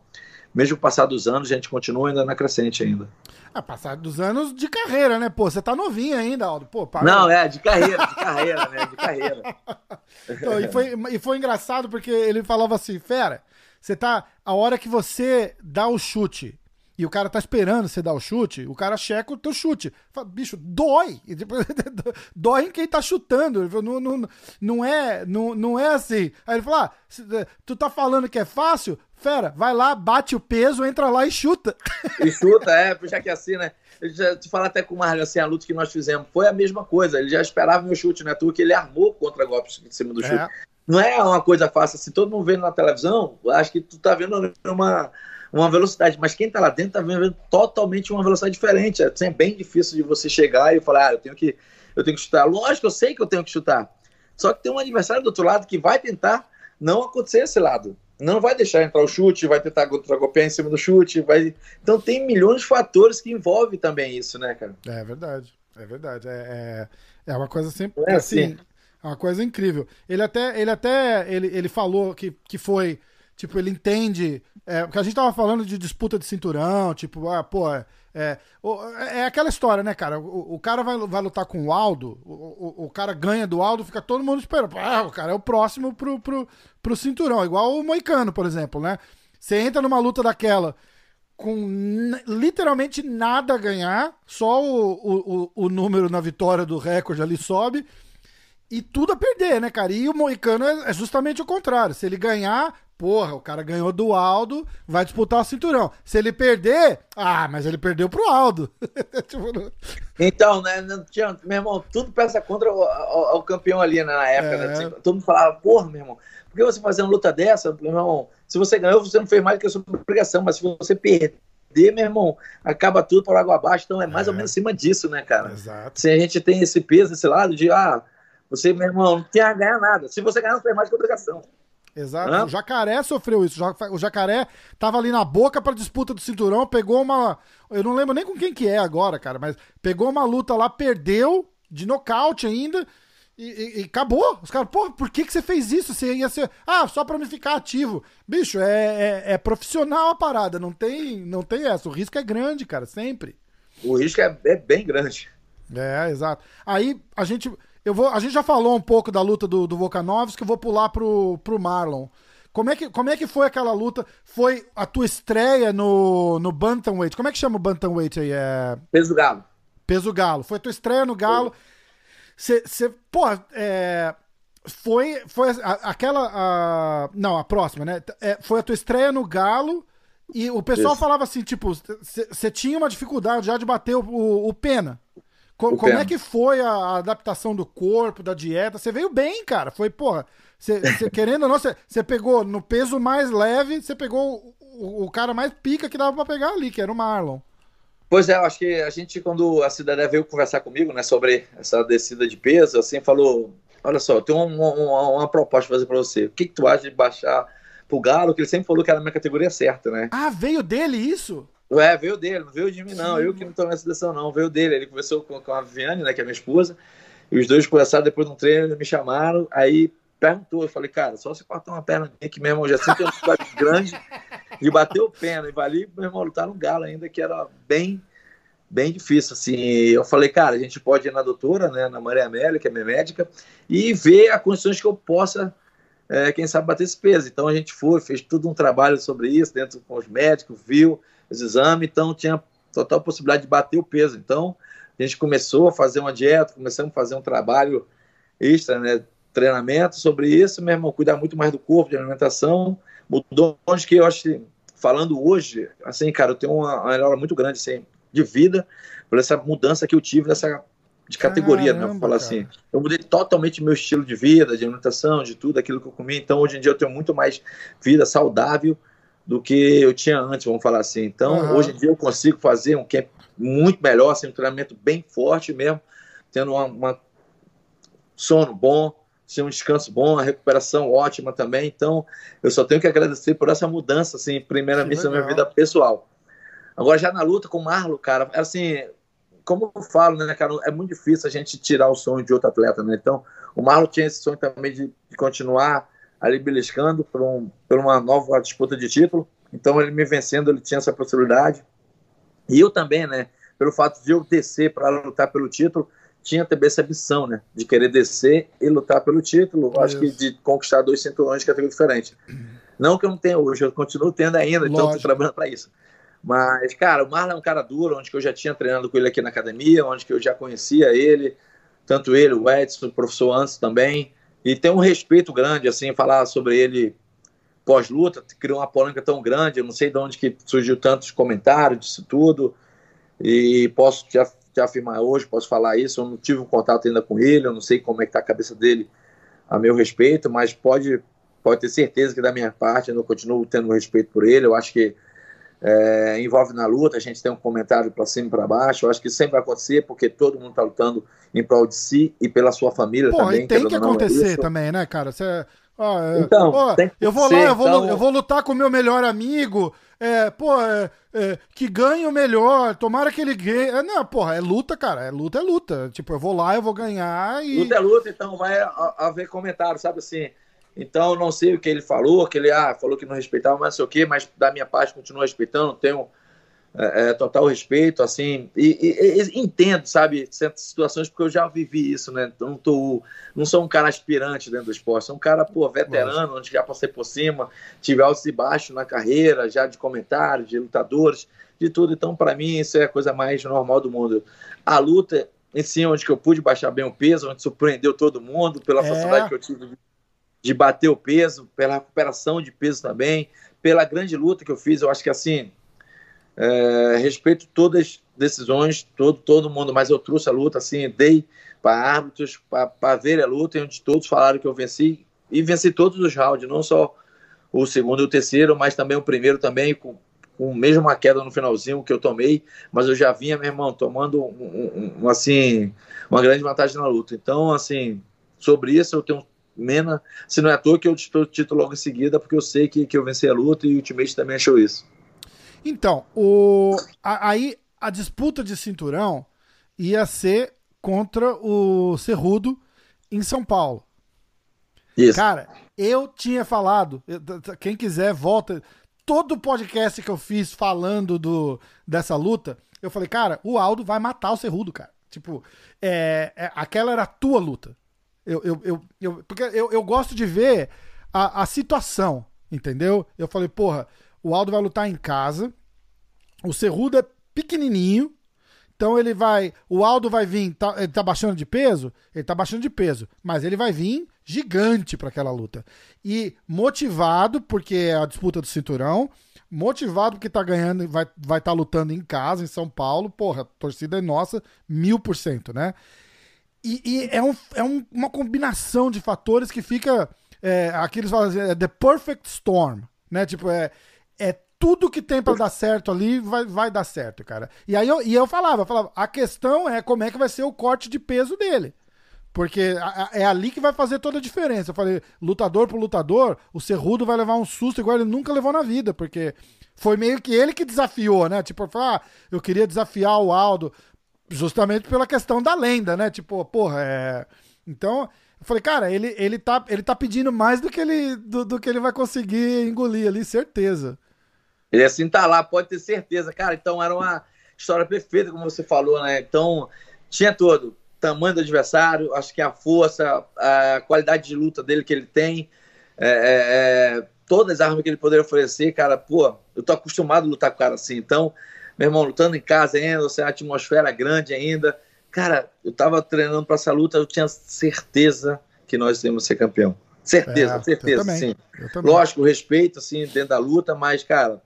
mesmo passar dos anos, a gente continua ainda na crescente ainda. Ah, passar dos anos de carreira, né? Pô, você tá novinho ainda, Aldo. Pô, para... Não, é, de carreira, de carreira, né? De carreira. então, e, foi, e foi engraçado porque ele falava assim, fera, você tá. A hora que você dá o chute e o cara tá esperando você dar o chute, o cara checa o teu chute. Fala, bicho, dói. dói em quem tá chutando. Não, não, não, é, não, não é assim. Aí ele fala: ah, tu tá falando que é fácil? Fera, vai lá, bate o peso, entra lá e chuta. E chuta, é, já que é assim, né? Eu já te falar até com o Marlon, assim, a luta que nós fizemos foi a mesma coisa. Ele já esperava meu chute, né? Tu que ele armou contra golpes em cima do chute. É. Não é uma coisa fácil assim, todo mundo vendo na televisão, acho que tu tá vendo uma uma velocidade, mas quem está lá dentro está vendo totalmente uma velocidade diferente. É, é bem difícil de você chegar e falar, ah, eu tenho que eu tenho que chutar. Lógico, eu sei que eu tenho que chutar. Só que tem um adversário do outro lado que vai tentar não acontecer esse lado. Não vai deixar entrar o chute, vai tentar golpear em cima do chute, vai. Então tem milhões de fatores que envolvem também isso, né, cara? É verdade, é verdade. É, é, é uma coisa sempre é assim, assim. É uma coisa incrível. Ele até, ele até, ele, ele falou que, que foi Tipo, ele entende. É, porque a gente tava falando de disputa de cinturão, tipo, ah, pô, é, é, é aquela história, né, cara? O, o cara vai, vai lutar com o Aldo, o, o, o, cara ganha do Aldo, fica todo mundo esperando. Ah, o cara é o próximo pro, pro, pro cinturão, igual o Moicano, por exemplo, né? Você entra numa luta daquela com literalmente nada a ganhar, só o, o, o número na vitória do recorde ali sobe e tudo a perder, né, cara? E o Moicano é, é justamente o contrário. Se ele ganhar, Porra, o cara ganhou do Aldo, vai disputar o cinturão. Se ele perder, ah, mas ele perdeu pro Aldo. tipo, então, né, não tinha, meu irmão, tudo peça contra o, campeão ali né, na época. Né, é. Né? Todo mundo falava, porra, meu irmão, por que você fazer uma luta dessa? Meu irmão, se você ganhou, você não fez mais do que a sua obrigação, mas se você perder, meu irmão, acaba tudo por água abaixo. Então é mais é. ou menos em cima disso, né, cara? Exato. Se a gente tem esse peso, esse lado de, ah, você, meu irmão, não tem a ganhar nada. Se você ganhar, não fez mais do que obrigação. Exato. Hã? O Jacaré sofreu isso. O Jacaré tava ali na boca pra disputa do cinturão, pegou uma. Eu não lembro nem com quem que é agora, cara, mas pegou uma luta lá, perdeu, de nocaute ainda. E, e, e, acabou. Os caras, pô, por que, que você fez isso? Você ia ser. Ah, só pra me ficar ativo. Bicho, é, é, é, profissional a parada. Não tem, não tem essa. O risco é grande, cara, sempre. O risco é, é bem grande. É, exato. Aí a gente. Eu vou, a gente já falou um pouco da luta do, do Volkanovski, eu vou pular pro, pro Marlon. Como é, que, como é que foi aquela luta? Foi a tua estreia no, no Bantamweight? Como é que chama o Bantamweight aí? É... Peso Galo. Peso Galo. Foi a tua estreia no Galo. Você, pô, é, foi, foi a, aquela, a, não, a próxima, né? É, foi a tua estreia no Galo E o pessoal Isso. falava assim, tipo, você tinha uma dificuldade já de bater o, o, o pena. Co como pena. é que foi a adaptação do corpo, da dieta? Você veio bem, cara. Foi, porra, cê, cê, querendo ou não, você pegou no peso mais leve, você pegou o, o, cara mais pica que dava pra pegar ali, que era o Marlon. Pois é, eu acho que a gente, quando a cidadã veio conversar comigo, né, sobre essa descida de peso, assim, falou, olha só, tem uma, uma, uma proposta pra fazer pra você. O que, que tu acha de baixar pro Galo, que ele sempre falou que era a minha categoria certa, né? Ah, veio dele isso? É, veio dele, não veio de mim, não. Eu que não tomei essa decisão, não. Veio dele. Ele conversou com, a Viviane, né, que é minha esposa, e os dois conversaram depois de um treino, me chamaram, aí perguntou, eu falei, cara, só se cortar uma perna aqui, meu irmão, já sempre cidade grande, e bateu o pena, e vali, meu irmão, lutar no Galo ainda, que era bem, bem difícil, assim, eu falei, cara, a gente pode ir na doutora, né, na Maria Amélia, que é minha médica, e ver as condições que eu possa é, quem sabe bater esse peso. Então a gente foi, fez todo um trabalho sobre isso, dentro com os médicos, viu os exames, então tinha total possibilidade de bater o peso. Então a gente começou a fazer uma dieta, começamos a fazer um trabalho extra, né? Treinamento sobre isso, meu irmão, cuidar muito mais do corpo, de alimentação. Mudou onde que eu acho, falando hoje, assim, cara, eu tenho uma, uma melhora muito grande assim, de vida por essa mudança que eu tive nessa de categoria, Caramba, né? Vou falar assim. Eu mudei totalmente meu estilo de vida, de alimentação, de tudo aquilo que eu comi. Então, hoje em dia, eu tenho muito mais vida saudável do que eu tinha antes, vamos falar assim. Então, uhum. hoje em dia, eu consigo fazer um camp muito melhor, assim, um treinamento bem forte mesmo, tendo uma, uma sono bom, assim, um descanso bom, uma recuperação ótima também. Então, eu só tenho que agradecer por essa mudança, assim, primeiramente na minha vida pessoal. Agora, já na luta com o Marlo, cara, assim, como eu falo, né, cara, é muito difícil a gente tirar o sonho de outro atleta, né? Então, o Marlon tinha esse sonho também de, de continuar ali beliscando por, um, por uma nova disputa de título. Então, ele me vencendo, ele tinha essa possibilidade. E eu também, né? Pelo fato de eu descer para lutar pelo título, tinha também essa ambição, né? De querer descer e lutar pelo título. Isso. Acho que de conquistar dois cinturões de categoria diferente. Não que eu não tenha hoje, eu continuo tendo ainda, Lógico. então estou trabalhando para isso. Mas, cara, o Marlon é um cara duro, onde que eu já tinha treinado com ele aqui na academia, onde que eu já conhecia ele, tanto ele, o Edson, o professor Anso também. E tem um respeito grande, assim, falar sobre ele pós-luta, criou uma polêmica tão grande, eu não sei de onde que surgiu tantos comentários disso tudo. E posso te, te afirmar hoje, posso falar isso, eu não tive um contato ainda com ele, eu não sei como é que tá a cabeça dele a meu respeito, mas pode, pode ter certeza que da minha parte eu continuo tendo respeito por ele, eu acho que é, envolve na luta, a gente tem um comentário para cima e para baixo. Eu acho que sempre vai acontecer, porque todo mundo está lutando em prol de si e pela sua família Pô, também. E tem que é acontecer é também, né, cara? Você. então, eu vou lá, eu vou, então... eu vou lutar com o meu melhor amigo. É, pô, é, é, que ganhe o melhor, tomara que ele ganhe. É, não, porra, é luta, cara. É luta, é luta. Tipo, eu vou lá, eu vou ganhar e. Luta é luta, então vai haver comentário, sabe assim? Então, não sei o que ele falou, que ele ah, falou que não respeitava, mas não sei o quê, mas da minha parte continuo respeitando, tenho é, é, total respeito, assim, e, e, e, entendo, sabe, certas situações, porque eu já vivi isso, né? Não, tô, não sou um cara aspirante dentro do esporte, sou um cara, pô, veterano, onde já passei por cima, tive altos e baixos na carreira, já de comentários, de lutadores, de tudo. Então, para mim, isso é a coisa mais normal do mundo. A luta em si, onde que eu pude baixar bem o peso, onde surpreendeu todo mundo, pela é. facilidade que eu tive de bater o peso, pela recuperação de peso também, pela grande luta que eu fiz. Eu acho que assim, é, respeito todas as decisões, todo, todo mundo, mas eu trouxe a luta, assim, dei para árbitros, para ver a luta, onde todos falaram que eu venci, e venci todos os rounds, não só o segundo e o terceiro, mas também o primeiro também, com, com mesmo uma queda no finalzinho que eu tomei, mas eu já vinha, meu irmão, tomando um, um, assim, uma grande vantagem na luta. Então, assim, sobre isso eu tenho Mena, se não é à toa que eu o título logo em seguida, porque eu sei que, que eu venci a luta e o Ultimate também achou isso. Então, o, a, aí a disputa de cinturão ia ser contra o Cerrudo em São Paulo. Isso. Cara, eu tinha falado, quem quiser volta, todo podcast que eu fiz falando do, dessa luta, eu falei, cara, o Aldo vai matar o Cerrudo, cara. Tipo, é, é, aquela era a tua luta. Eu, eu, eu, eu, porque eu, eu gosto de ver a, a situação, entendeu? Eu falei, porra, o Aldo vai lutar em casa, o Cerrudo é pequenininho, Então ele vai. O Aldo vai vir. Tá, ele tá baixando de peso? Ele tá baixando de peso. Mas ele vai vir gigante para aquela luta. E motivado, porque é a disputa do cinturão. Motivado porque tá ganhando vai estar vai tá lutando em casa, em São Paulo. Porra, a torcida é nossa, mil por cento, né? E, e, é, um, é um, uma combinação de fatores que fica. É, aqui eles falam assim, é the perfect storm, né? Tipo, é, é tudo que tem para dar certo ali vai, vai dar certo, cara. E aí eu, e eu falava, falava, a questão é como é que vai ser o corte de peso dele. Porque é ali que vai fazer toda a diferença. Eu falei, lutador por lutador, o Cerrudo vai levar um susto igual ele nunca levou na vida, porque foi meio que ele que desafiou, né? Tipo, ah, eu queria desafiar o Aldo, justamente pela questão da lenda, né? Tipo, porra, é. Então, eu falei, cara, ele, ele, tá, ele tá pedindo mais do que ele, do, do que ele vai conseguir engolir ali, certeza. Ele assim tá lá, pode ter certeza, cara. Então era uma história perfeita, como você falou, né? Então tinha todo tamanho do adversário, acho que a força, a qualidade de luta dele que ele tem, é, é, é, todas as armas que ele poderia oferecer, cara, pô, eu tô acostumado a lutar com o cara assim. Então, meu irmão, lutando em casa ainda, você a atmosfera grande ainda. Cara, eu tava treinando para essa luta, eu tinha certeza que nós íamos ser campeão. Certeza, é, certeza, sim. Lógico, respeito, assim, dentro da luta, mas, cara,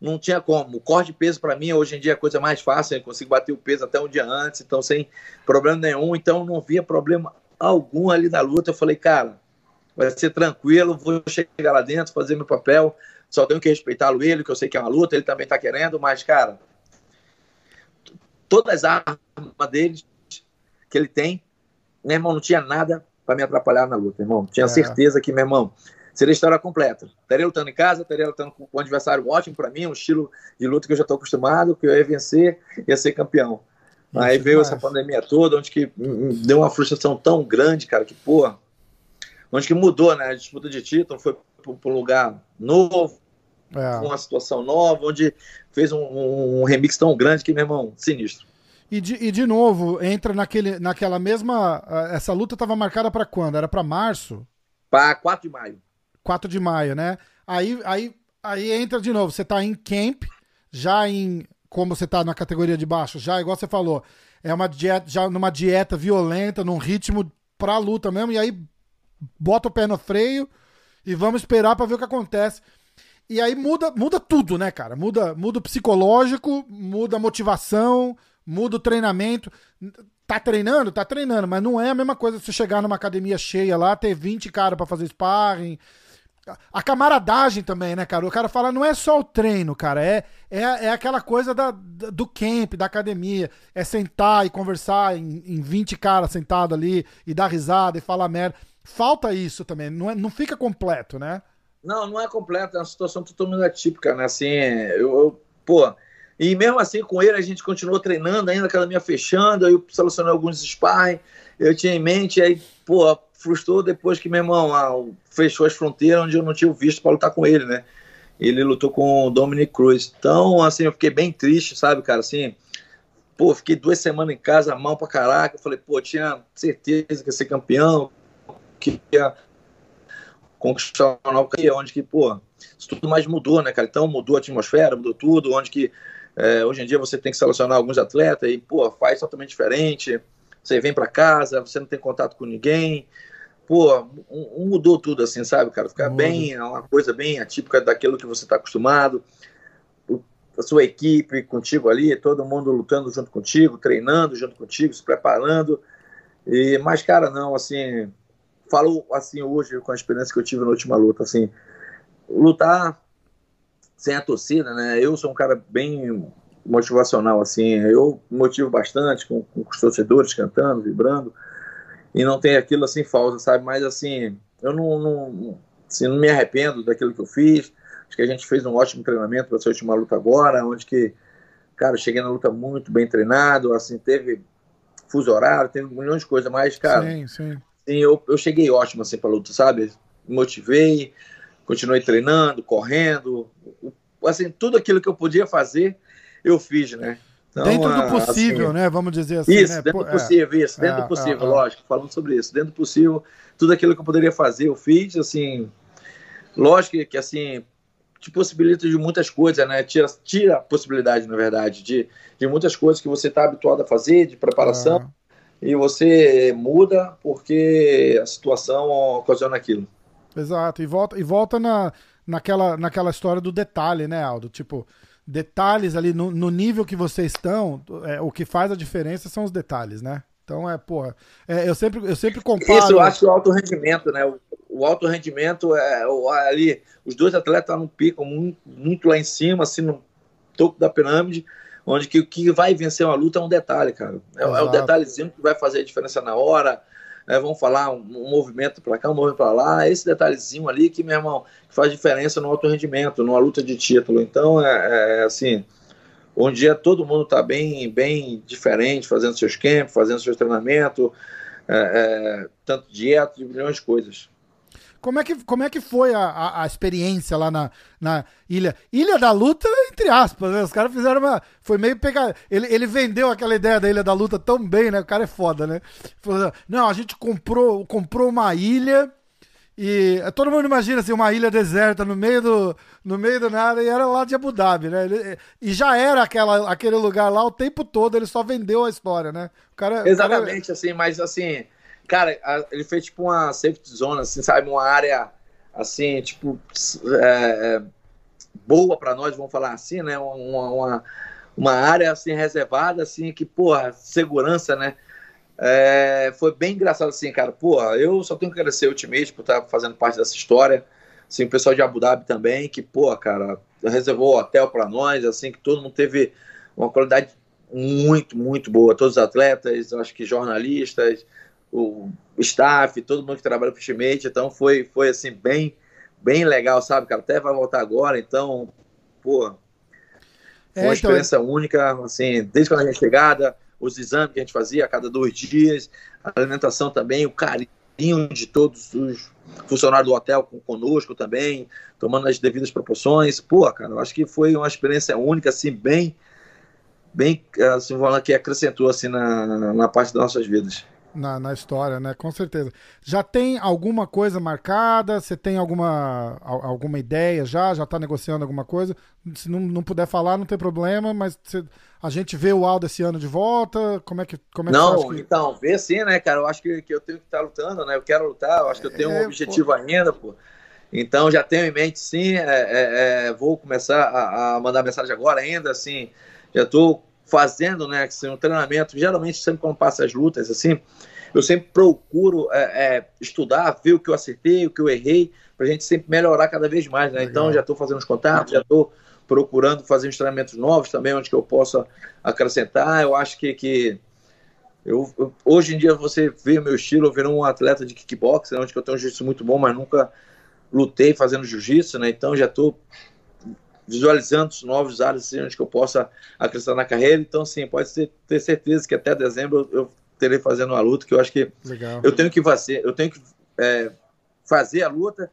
não tinha como. O corte de peso para mim hoje em dia é a coisa mais fácil, eu consigo bater o peso até um dia antes, então sem problema nenhum, então não via problema algum ali na luta. Eu falei, cara, vai ser tranquilo, vou chegar lá dentro, fazer meu papel, só tenho que respeitá-lo ele, que eu sei que é uma luta, ele também tá querendo, mas, cara, todas as armas dele que ele tem, meu irmão, não tinha nada para me atrapalhar na luta, irmão. Tinha é. certeza que, meu irmão, seria a história completa. Estaria lutando em casa, estaria lutando com um adversário ótimo para mim, um estilo de luta que eu já estou acostumado, que eu ia vencer, ia ser campeão. Isso Aí veio essa pandemia toda, onde que deu uma frustração tão grande, cara, que, pô, onde que mudou, né? A disputa de título foi para um lugar novo, é. uma situação nova, onde fez um, um, remix tão grande que, meu irmão, sinistro. E de, e de novo, entra naquele, naquela mesma. Essa luta estava marcada para quando? Era para março? Para 4 de maio. 4 de maio, né? Aí, aí, aí entra de novo, você tá em camp, já em. Como você tá na categoria de baixo, já, igual você falou, é uma dieta, já numa dieta violenta, num ritmo pra luta mesmo, e aí bota o pé no freio e vamos esperar para ver o que acontece. E aí muda, muda tudo, né, cara? Muda, muda o psicológico, muda a motivação, muda o treinamento. Tá treinando? Tá treinando, mas não é a mesma coisa você chegar numa academia cheia lá, ter 20 caras para fazer sparring, a camaradagem também, né, cara? O cara fala, não é só o treino, cara, é, é, é aquela coisa da, do camp, da academia. É sentar e conversar em, em 20 caras sentado ali e dar risada e falar merda. Falta isso também, não, é, não fica completo, né? Não, não é completo, é uma situação totalmente atípica, né? Assim, eu, eu pô. E mesmo assim, com ele, a gente continuou treinando, ainda a academia fechando, aí eu selecionei alguns sparring, eu tinha em mente, aí, pô, frustrou depois que meu irmão ah, fechou as fronteiras onde eu não tinha visto para lutar com ele, né? Ele lutou com o Dominic Cruz. Então, assim, eu fiquei bem triste, sabe, cara? Assim, pô, fiquei duas semanas em casa, mal pra caraca. Eu falei, pô, tinha certeza que ia ser campeão, que ia conquistar uma nova carreira, onde que, pô, isso tudo mais mudou, né, cara? Então mudou a atmosfera, mudou tudo, onde que é, hoje em dia você tem que selecionar alguns atletas e, pô, faz totalmente diferente. Você vem para casa, você não tem contato com ninguém, pô, um, mudou tudo assim, sabe, cara? Ficar bem, é uma coisa bem atípica daquilo que você está acostumado. O, a sua equipe contigo ali, todo mundo lutando junto contigo, treinando junto contigo, se preparando. E, mas, cara, não, assim, falo assim hoje com a experiência que eu tive na última luta, assim, lutar sem a torcida, né? Eu sou um cara bem motivacional, assim, eu motivo bastante com, com os torcedores cantando, vibrando e não tem aquilo assim falso, sabe? Mas assim, eu não, não, assim, não me arrependo daquilo que eu fiz. Acho que a gente fez um ótimo treinamento para essa última luta agora, onde que, cara, cheguei na luta muito bem treinado, assim, teve fuso horário, teve um milhão de coisas, mas, cara, sim, sim. Assim, eu, eu cheguei ótimo assim para luta, sabe? Me motivei, continuei treinando, correndo, assim, tudo aquilo que eu podia fazer, eu fiz, né? Então, dentro do assim, possível, assim, né? Vamos dizer assim. Isso, né? dentro do possível, isso, dentro é, do possível, é, é, lógico, falando sobre isso. Dentro do possível, tudo aquilo que eu poderia fazer, eu fiz, assim. Lógico que, assim, te possibilita de muitas coisas, né? Tira, tira a possibilidade, na verdade, de, de muitas coisas que você está habituado a fazer, de preparação, ah. E você muda porque a situação ocasiona aquilo. Exato, e volta, e volta na, naquela, naquela história do detalhe, né, Aldo? Tipo, detalhes ali no, no nível que vocês estão, é, o que faz a diferença são os detalhes, né? Então é, porra, é, eu, sempre, eu sempre comparo. Isso, eu acho que o alto rendimento, né? O, o alto rendimento é ali, os dois atletas não pico muito, muito lá em cima, assim, no topo da pirâmide, onde que o que vai vencer uma luta é um detalhe, cara. É, é o detalhezinho que vai fazer a diferença na hora. É, vamos falar um, um movimento para cá, um movimento para lá, esse detalhezinho ali que, meu irmão, que faz diferença no alto rendimento, numa luta de título. Então, é, é assim, um dia todo mundo está bem, bem diferente, fazendo seus campos, fazendo seus treinamentos, é, é, tanto dieta, de milhões de coisas. Como é que, como é que foi a, a, a, experiência lá na, na ilha? Ilha da Luta, entre aspas, né? Os caras fizeram uma. Foi meio pegar. Ele, ele vendeu aquela ideia da Ilha da Luta tão bem, né? O cara é foda, né? Não, a gente comprou, comprou uma ilha e todo mundo imagina assim, uma ilha deserta no meio do, no meio do nada, e era lá de Abu Dhabi, né? Ele, e já era aquela, aquele lugar lá o tempo todo, ele só vendeu a história, né? O cara, Exatamente, cara... assim, mas assim, cara, ele fez tipo uma safety zone, assim, sabe? Uma área assim, tipo, é, é boa para nós, vamos falar assim, né? Uma, uma, uma área assim reservada, assim, que, porra, segurança, né? É, foi bem engraçado assim, cara. Pô, eu só tenho que agradecer o Ultimate por estar fazendo parte dessa história. Assim, o pessoal de Abu Dhabi também, que, pô, cara, reservou hotel para nós, assim, que todo mundo teve uma qualidade muito, muito boa. Todos os atletas, acho que jornalistas, o staff, todo mundo que trabalha com o Ultimate. Então foi, foi assim, bem, bem legal, sabe, cara? Até vai voltar agora, então, pô, foi uma é, então... experiência única, assim, desde quando a gente chegada os exames que a gente fazia a cada dois dias, a alimentação também, o carinho de todos os funcionários do hotel conosco também, tomando as devidas proporções. Pô, cara, eu acho que foi uma experiência única, assim, bem, bem, assim, que acrescentou, assim, na, na parte das nossas vidas na, na história, né? Com certeza. Já tem alguma coisa marcada? Você tem alguma, alguma ideia já? Já está negociando alguma coisa? Se não, não puder falar, não tem problema, mas você, a gente vê o Aldo esse ano de volta? Como é que. Como é não, que... então, vê sim, né, cara? Eu acho que, que eu tenho que estar tá lutando, né? Eu quero lutar, eu acho que eu tenho é, um objetivo pô. ainda, pô. Então já tenho em mente, sim. É, é, é, vou começar a, a, mandar mensagem agora ainda, assim. Já estou fazendo, né, assim, um treinamento, geralmente sempre quando passa as lutas, assim, eu sempre procuro é, é, estudar, ver o que eu acertei, o que eu errei, para a gente sempre melhorar cada vez mais, né? Então já estou fazendo os contatos, já estou procurando fazer uns treinamentos novos também, onde que eu possa acrescentar. Eu acho que, que eu, eu, hoje em dia você vê meu estilo, eu virei um atleta de kickboxing, né, onde eu tenho um jiu-jitsu muito bom, mas nunca lutei fazendo jiu-jitsu, né? Então já estou visualizando os novos áreas assim, onde que eu possa acrescentar na carreira. Então, sim, pode ter, ter certeza que até dezembro eu terei fazendo uma luta, que eu acho que Legal. eu tenho que fazer, eu tenho que é, fazer a luta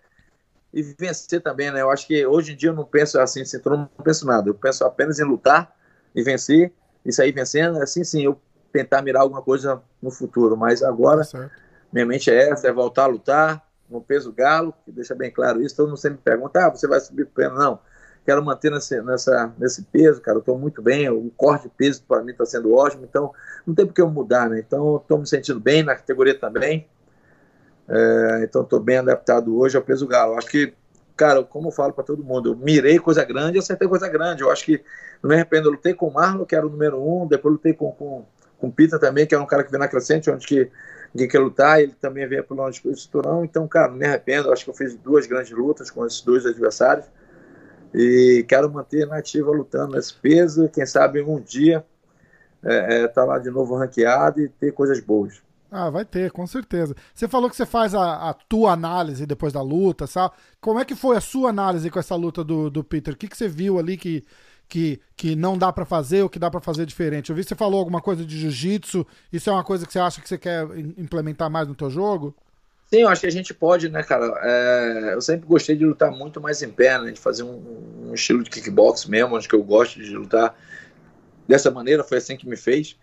e vencer também, né? Eu acho que hoje em dia eu não penso assim, assim eu não penso nada, eu penso apenas em lutar e vencer, e sair vencendo, assim sim, eu tentar mirar alguma coisa no futuro, mas agora tá minha mente é essa, é voltar a lutar no peso galo, que deixa bem claro isso, todo mundo sempre me pergunta, ah, você vai subir pena? Não, quero manter nesse, nessa, nesse peso, cara. Eu estou muito bem, o corte de peso para mim está sendo ótimo, então não tem por que eu mudar, né? Então estou me sentindo bem na categoria também. É, então estou bem adaptado hoje ao peso galo. Acho que, cara, como eu falo para todo mundo, eu mirei coisa grande e acertei coisa grande. Eu acho que não me arrependo. Eu lutei com o Marlon, que era o número um, depois lutei com, com, com o Pita também, que era um cara que vem na crescente, onde que ninguém quer lutar, ele também veio pelo do cinturão. Então, cara, não me arrependo. Eu acho que eu fiz duas grandes lutas com esses dois adversários. E quero manter nativa lutando nesse peso. Quem sabe um dia é, é, tá lá de novo ranqueado e ter coisas boas. Ah, vai ter, com certeza. Você falou que você faz a, a, tua análise depois da luta, sabe? Como é que foi a sua análise com essa luta do, do Peter? O que, que você viu ali que, que, que não dá para fazer ou que dá para fazer diferente? Eu vi que você falou alguma coisa de jiu-jitsu. Isso é uma coisa que você acha que você quer implementar mais no teu jogo? Sim, eu acho que a gente pode, né, cara? É, eu sempre gostei de lutar muito mais em pé, né? De fazer um, um, estilo de kickbox mesmo, onde que eu gosto de lutar dessa maneira, foi assim que me fez.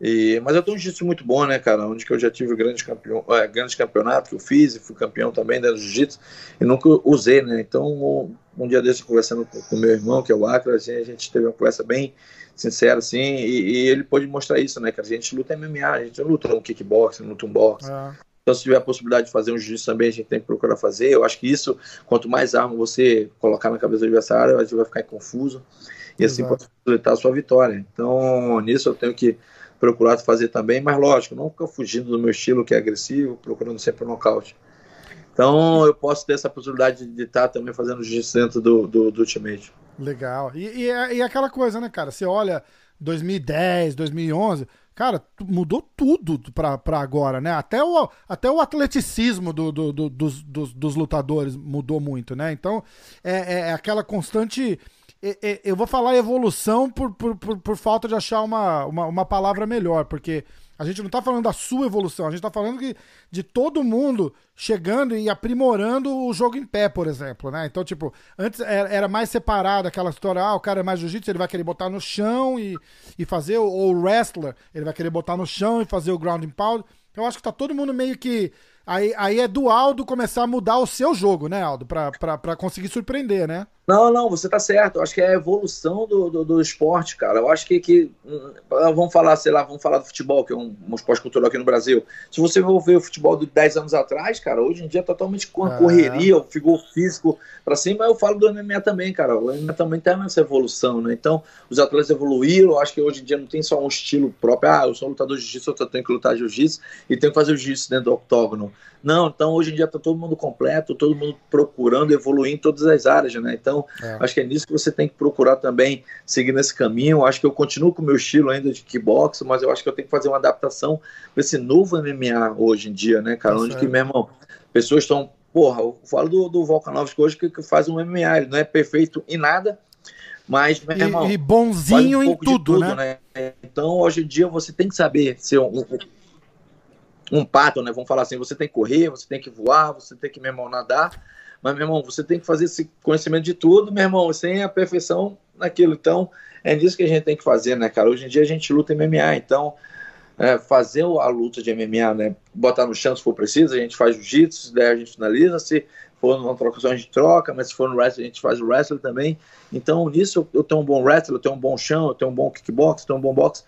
E, mas eu tenho um jiu-jitsu muito bom, né, cara? Onde que eu já tive grandes, campeão, é, grandes campeonatos que eu fiz e fui campeão também dentro do jiu-jitsu e nunca usei, né? Então, um, um dia desse, conversando com o meu irmão, que é o Acra, assim, a gente teve uma conversa bem sincera, assim, e, e, ele pôde mostrar isso, né, que a gente luta MMA, a gente luta um kickboxing, não luta um boxe. É. Então, se tiver a possibilidade de fazer um jiu-jitsu também, a gente tem que procurar fazer. Eu acho que isso, quanto mais arma você colocar na cabeça do adversário, a gente vai ficar confuso e assim pode facilitar a sua vitória. Então, nisso eu tenho que procurado fazer também, mas lógico, não ficar fugindo do meu estilo que é agressivo, procurando sempre o nocaute. Então eu posso ter essa possibilidade de estar também fazendo jiu-jitsu dentro do, do, do Ultimate. Legal. E, e, é, e, é aquela coisa, né, cara? Você olha 2010, 2011, cara, mudou tudo pra, pra agora, né? Até o, até o atleticismo do, do, do dos, dos, dos, lutadores mudou muito, né? Então é, é, é aquela constante eu vou falar evolução por, por, por, por falta de achar uma, uma, uma, palavra melhor, porque a gente não está falando da sua evolução, a gente está falando de, de todo mundo chegando e aprimorando o jogo em pé, por exemplo, né? Então, tipo, antes era mais separado aquela história, ah, o cara é mais jiu-jitsu, ele vai querer botar no chão e, e fazer, ou o wrestler, ele vai querer botar no chão e fazer o ground and pound. Eu acho que tá todo mundo meio que. Aí, aí é do Aldo começar a mudar o seu jogo, né, Aldo? Pra, pra, pra conseguir surpreender, né? Não, não, você tá certo. Eu acho que é a evolução do, do, do, esporte, cara. Eu acho que, que. Hum, vamos falar, sei lá, vamos falar do futebol, que é um, um esporte cultural aqui no Brasil. Se você for ver o futebol de 10 anos atrás, cara, hoje em dia é totalmente com a correria, o figure físico pra cima. Eu falo do MMA também, cara. O MMA também tá nessa evolução, né? Então, os atletas evoluíram. Eu acho que hoje em dia não tem só um estilo próprio. Ah, eu sou lutador de jiu-jitsu, eu tenho que lutar jiu-jitsu e tenho que fazer o jiu-jitsu dentro do octógono. Não, então hoje em dia tá todo mundo completo, todo mundo procurando evoluir em todas as áreas, né? Então, é. acho que é nisso que você tem que procurar também seguir nesse caminho. Acho que eu continuo com o meu estilo ainda de kickbox, mas eu acho que eu tenho que fazer uma adaptação para esse novo MMA hoje em dia, né, cara? Tá Onde que, meu irmão, pessoas estão. Porra, eu falo do, do Volkanovski hoje que, que faz um MMA, ele não é perfeito em nada, mas, meu e, irmão, e bonzinho um em tudo, tudo né? né? Então, hoje em dia, você tem que saber ser um, um, um pato, né? Vamos falar assim, você tem que correr, você tem que voar, você tem que, meu irmão, nadar, mas, meu irmão, você tem que fazer esse conhecimento de tudo, meu irmão, sem a perfeição naquilo. Então, é nisso que a gente tem que fazer, né, cara? Hoje em dia a gente luta MMA, então é, fazer a luta de MMA, né? Botar no chão se for preciso, a gente faz jiu-jitsu, daí a gente finaliza, se for numa trocação a gente troca, mas se for no wrestling a gente faz o wrestling também. Então, nisso eu tenho um bom wrestling, eu tenho um bom chão, eu tenho um bom kickbox, eu tenho um bom boxe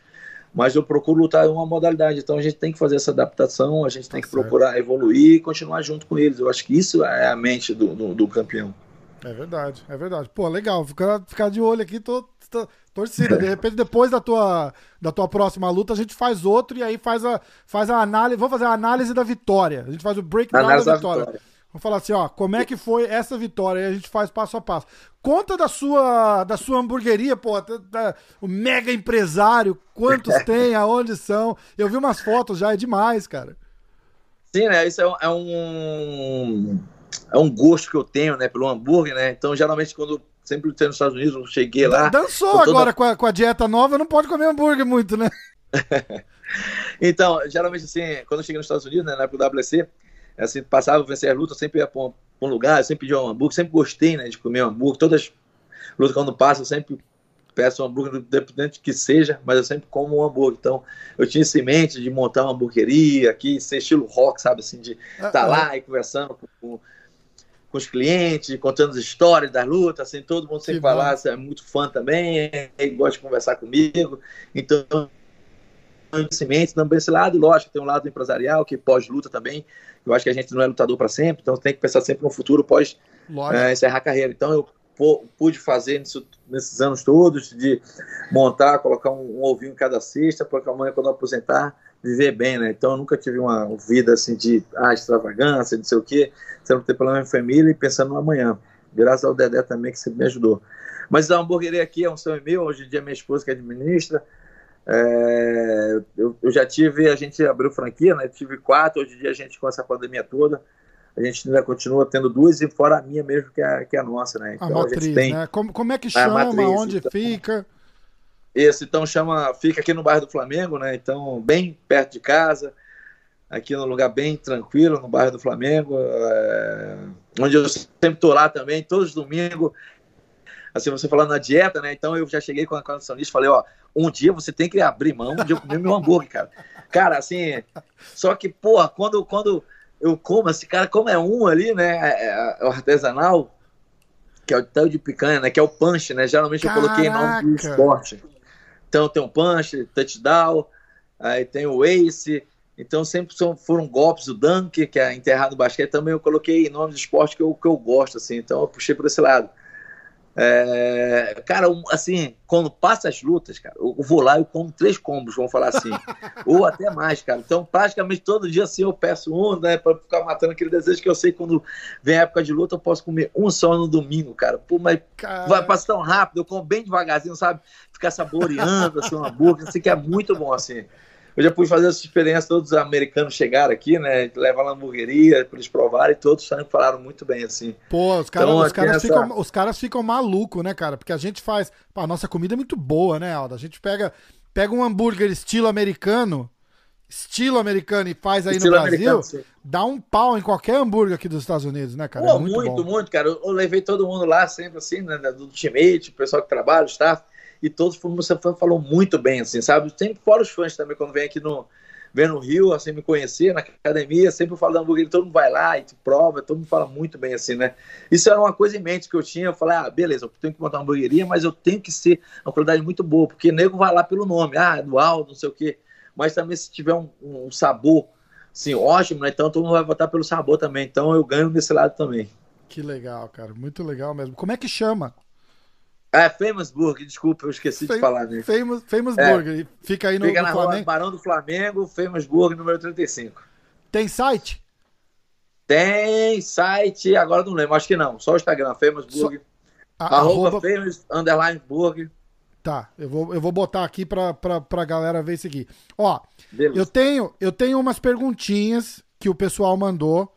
mas eu procuro lutar em uma modalidade. Então a gente tem que fazer essa adaptação, a gente tem tá que certo. procurar evoluir e continuar junto com eles. Eu acho que isso é a mente do, do, do campeão. É verdade, é verdade. Pô, legal, ficar, ficar de olho aqui, tô, tô torcida. De repente, depois da tua, da tua próxima luta, a gente faz outro e aí faz a, faz a análise. Vamos fazer a análise da vitória. A gente faz o breakdown da vitória. Da vitória. Vamos falar assim, ó, como é que foi essa vitória? E a gente faz passo a passo. Conta da sua, da sua hamburgueria, pô, da, da, o mega empresário, quantos tem, aonde são. Eu vi umas fotos já, é demais, cara. Sim, né? Isso é, é um é um gosto que eu tenho, né, pelo hambúrguer, né? Então, geralmente quando sempre lutei nos Estados Unidos, eu cheguei lá. Dançou toda... agora com a, com a dieta nova, não pode comer hambúrguer muito, né? então, geralmente assim, quando eu cheguei nos Estados Unidos, né, na época do WC, assim, passava a vencer a luta, sempre ia para um, um, lugar, sempre pedia um hambúrguer, sempre gostei, né, de comer um hambúrguer. Todas as lutas quando passa, eu sempre peço um hambúrguer, independente que seja, mas eu sempre como um hambúrguer. Então, eu tinha esse mente de montar uma hamburgueria aqui, ser estilo rock, sabe, assim, de estar tá lá e conversando com, com, com, os clientes, contando as histórias da luta, assim, todo mundo sempre fala, é muito fã também, gosta de conversar comigo. Então, conhecimento, também esse lado, lógico, tem um lado empresarial, que pós-luta também, eu acho que a gente não é lutador para sempre, então tem que pensar sempre no futuro pós é, encerrar a carreira. Então eu pude fazer nisso, nesses anos todos, de montar, colocar um, um ovinho em cada cesta, porque amanhã, quando eu aposentar, viver bem, né? Então eu nunca tive uma vida assim de ah, extravagância, não sei o quê, sempre ter problema em família e pensando no amanhã. Graças ao Dedé também, que sempre me ajudou. Mas a hamburgueria aqui é um sonho meu, hoje em dia minha esposa que administra, é, eu, eu, já tive, a gente abriu franquia, né? Tive quatro, hoje em dia a gente com essa pandemia toda, a gente ainda continua tendo duas e fora a minha mesmo, que é, que é a nossa, né? Então, a matriz, a tem, né? Como, como é que chama, matriz, onde então, fica? Esse, então, chama, fica aqui no bairro do Flamengo, né? Então, bem perto de casa, aqui num lugar bem tranquilo, no bairro do Flamengo, é, onde eu sempre estou lá também, todos os domingos, assim, você falando na dieta, né? Então eu já cheguei com a condicionista e falei, ó, um dia você tem que abrir mão de eu comer meu hambúrguer, cara. Cara, assim, só que, porra, quando, quando eu como, assim, cara, como é um ali, né? É, é, é o artesanal, que é o tal de picanha, né? Que é o punch, né? Geralmente Caraca. eu coloquei nome do esporte. Então tem o punch, touchdown, aí tem o ace, então sempre são, foram golpes, o dunk, que é enterrado no basquete, também eu coloquei nome de esporte que eu, que eu gosto, assim, então eu puxei por esse lado. É, cara, assim, quando passa as lutas, cara, eu vou lá e como três combos, vamos falar assim, ou até mais, cara. Então, praticamente todo dia assim eu peço um, né, para ficar matando aquele desejo que eu sei quando vem a época de luta eu posso comer um só no domingo, cara. Pô, mas vai passar tão rápido, eu como bem devagarzinho, sabe? Ficar saboreando assim uma boca, assim que é muito bom assim. Eu já pude fazer essa experiência, todos os americanos chegaram aqui, né? Levar na hamburgueria para eles provarem, e todos falaram muito bem, assim. Pô, os, cara, então, os, caras, essa... ficam, os caras ficam malucos, né, cara? Porque a gente faz. Pô, a nossa comida é muito boa, né, Alda? A gente pega, pega um hambúrguer estilo americano, estilo americano, e faz aí estilo no Brasil, dá um pau em qualquer hambúrguer aqui dos Estados Unidos, né, cara? Pô, é muito, muito, muito, cara. Eu levei todo mundo lá sempre, assim, né? Do teammate, o pessoal que trabalha, o staff e todos, você falou muito bem, assim, sabe? Sempre fora os fãs também, quando vem aqui no, vem no Rio, assim, me conhecer na academia, sempre falo da hamburgueria, todo mundo vai lá e te prova, todo mundo fala muito bem, assim, né? Isso era uma coisa em mente que eu tinha, eu falei, ah, beleza, eu tenho que montar uma hamburgueria, mas eu tenho que ser uma qualidade muito boa, porque nego vai lá pelo nome, ah, do Aldo, não sei o quê, mas também se tiver um, um sabor, assim, ótimo, né? Então todo mundo vai votar pelo sabor também, então eu ganho desse lado também. Que legal, cara, muito legal mesmo. Como é que chama? É, Famous Burger, desculpa, eu esqueci Fam de falar nisso. Famous, famous é. Burger, fica aí no, fica no na Flamengo. Rua Barão do Flamengo, Famous Burger, número 35. Tem site? Tem site, agora não lembro, acho que não, só o Instagram, Famous Burger. So, a, arroba, arroba Famous Underline Burger. Tá, eu vou, eu vou botar aqui pra, pra, pra galera ver isso aqui. Ó, eu tenho, eu tenho umas perguntinhas que o pessoal mandou.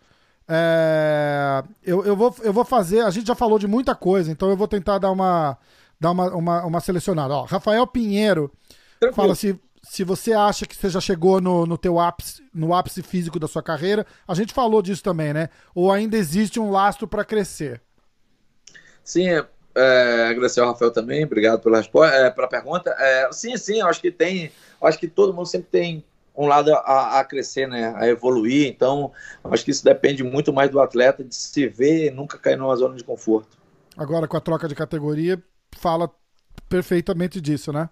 É, eu, eu, vou, eu vou fazer. A gente já falou de muita coisa, então eu vou tentar dar uma, dar uma, uma, uma selecionada. Ó, Rafael Pinheiro Tranquilo. fala se, se você acha que você já chegou no, no teu ápice, no ápice físico da sua carreira. A gente falou disso também, né? Ou ainda existe um lastro para crescer? Sim, é, agradecer ao Rafael também, obrigado pela, resposta, é, pela pergunta. É, sim, sim, eu acho que tem. Acho que todo mundo sempre tem um lado a, a, crescer, né, a evoluir. Então, acho que isso depende muito mais do atleta de se ver e nunca cair numa zona de conforto. Agora, com a troca de categoria, fala perfeitamente disso, né?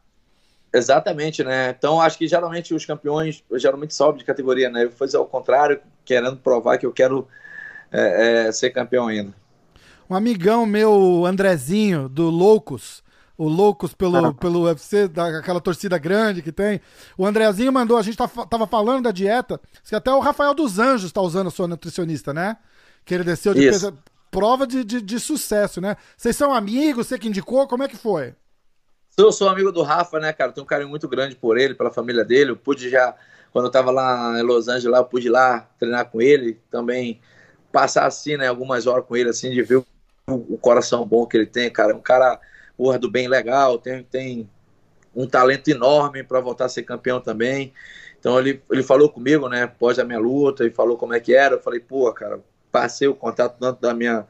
Exatamente, né? Então, acho que geralmente os campeões geralmente sobem de categoria, né? Eu vou fazer ao contrário, querendo provar que eu quero é, é, ser campeão ainda. Um amigão meu, Andrezinho, do Loucos, o Loucos pelo, pelo UFC, da, aquela torcida grande que tem. O Andrezinho mandou, a gente tá, tava falando da dieta, que até o Rafael dos Anjos tá usando a sua nutricionista, né? Que ele desceu de peso, prova de, de, de, sucesso, né? Vocês são amigos, você que indicou, como é que foi? Eu sou amigo do Rafa, né, cara? Tenho um carinho muito grande por ele, pela família dele. Eu pude já, quando eu tava lá em Los Angeles, lá, eu pude ir lá treinar com ele, também passar assim, né, algumas horas com ele, assim, de ver o, o coração bom que ele tem, cara. Um cara porra do bem legal, tem, tem um talento enorme para voltar a ser campeão também. Então ele, ele falou comigo, né, após a minha luta, e falou como é que era. Eu falei, pô, cara, passei o contato tanto da minha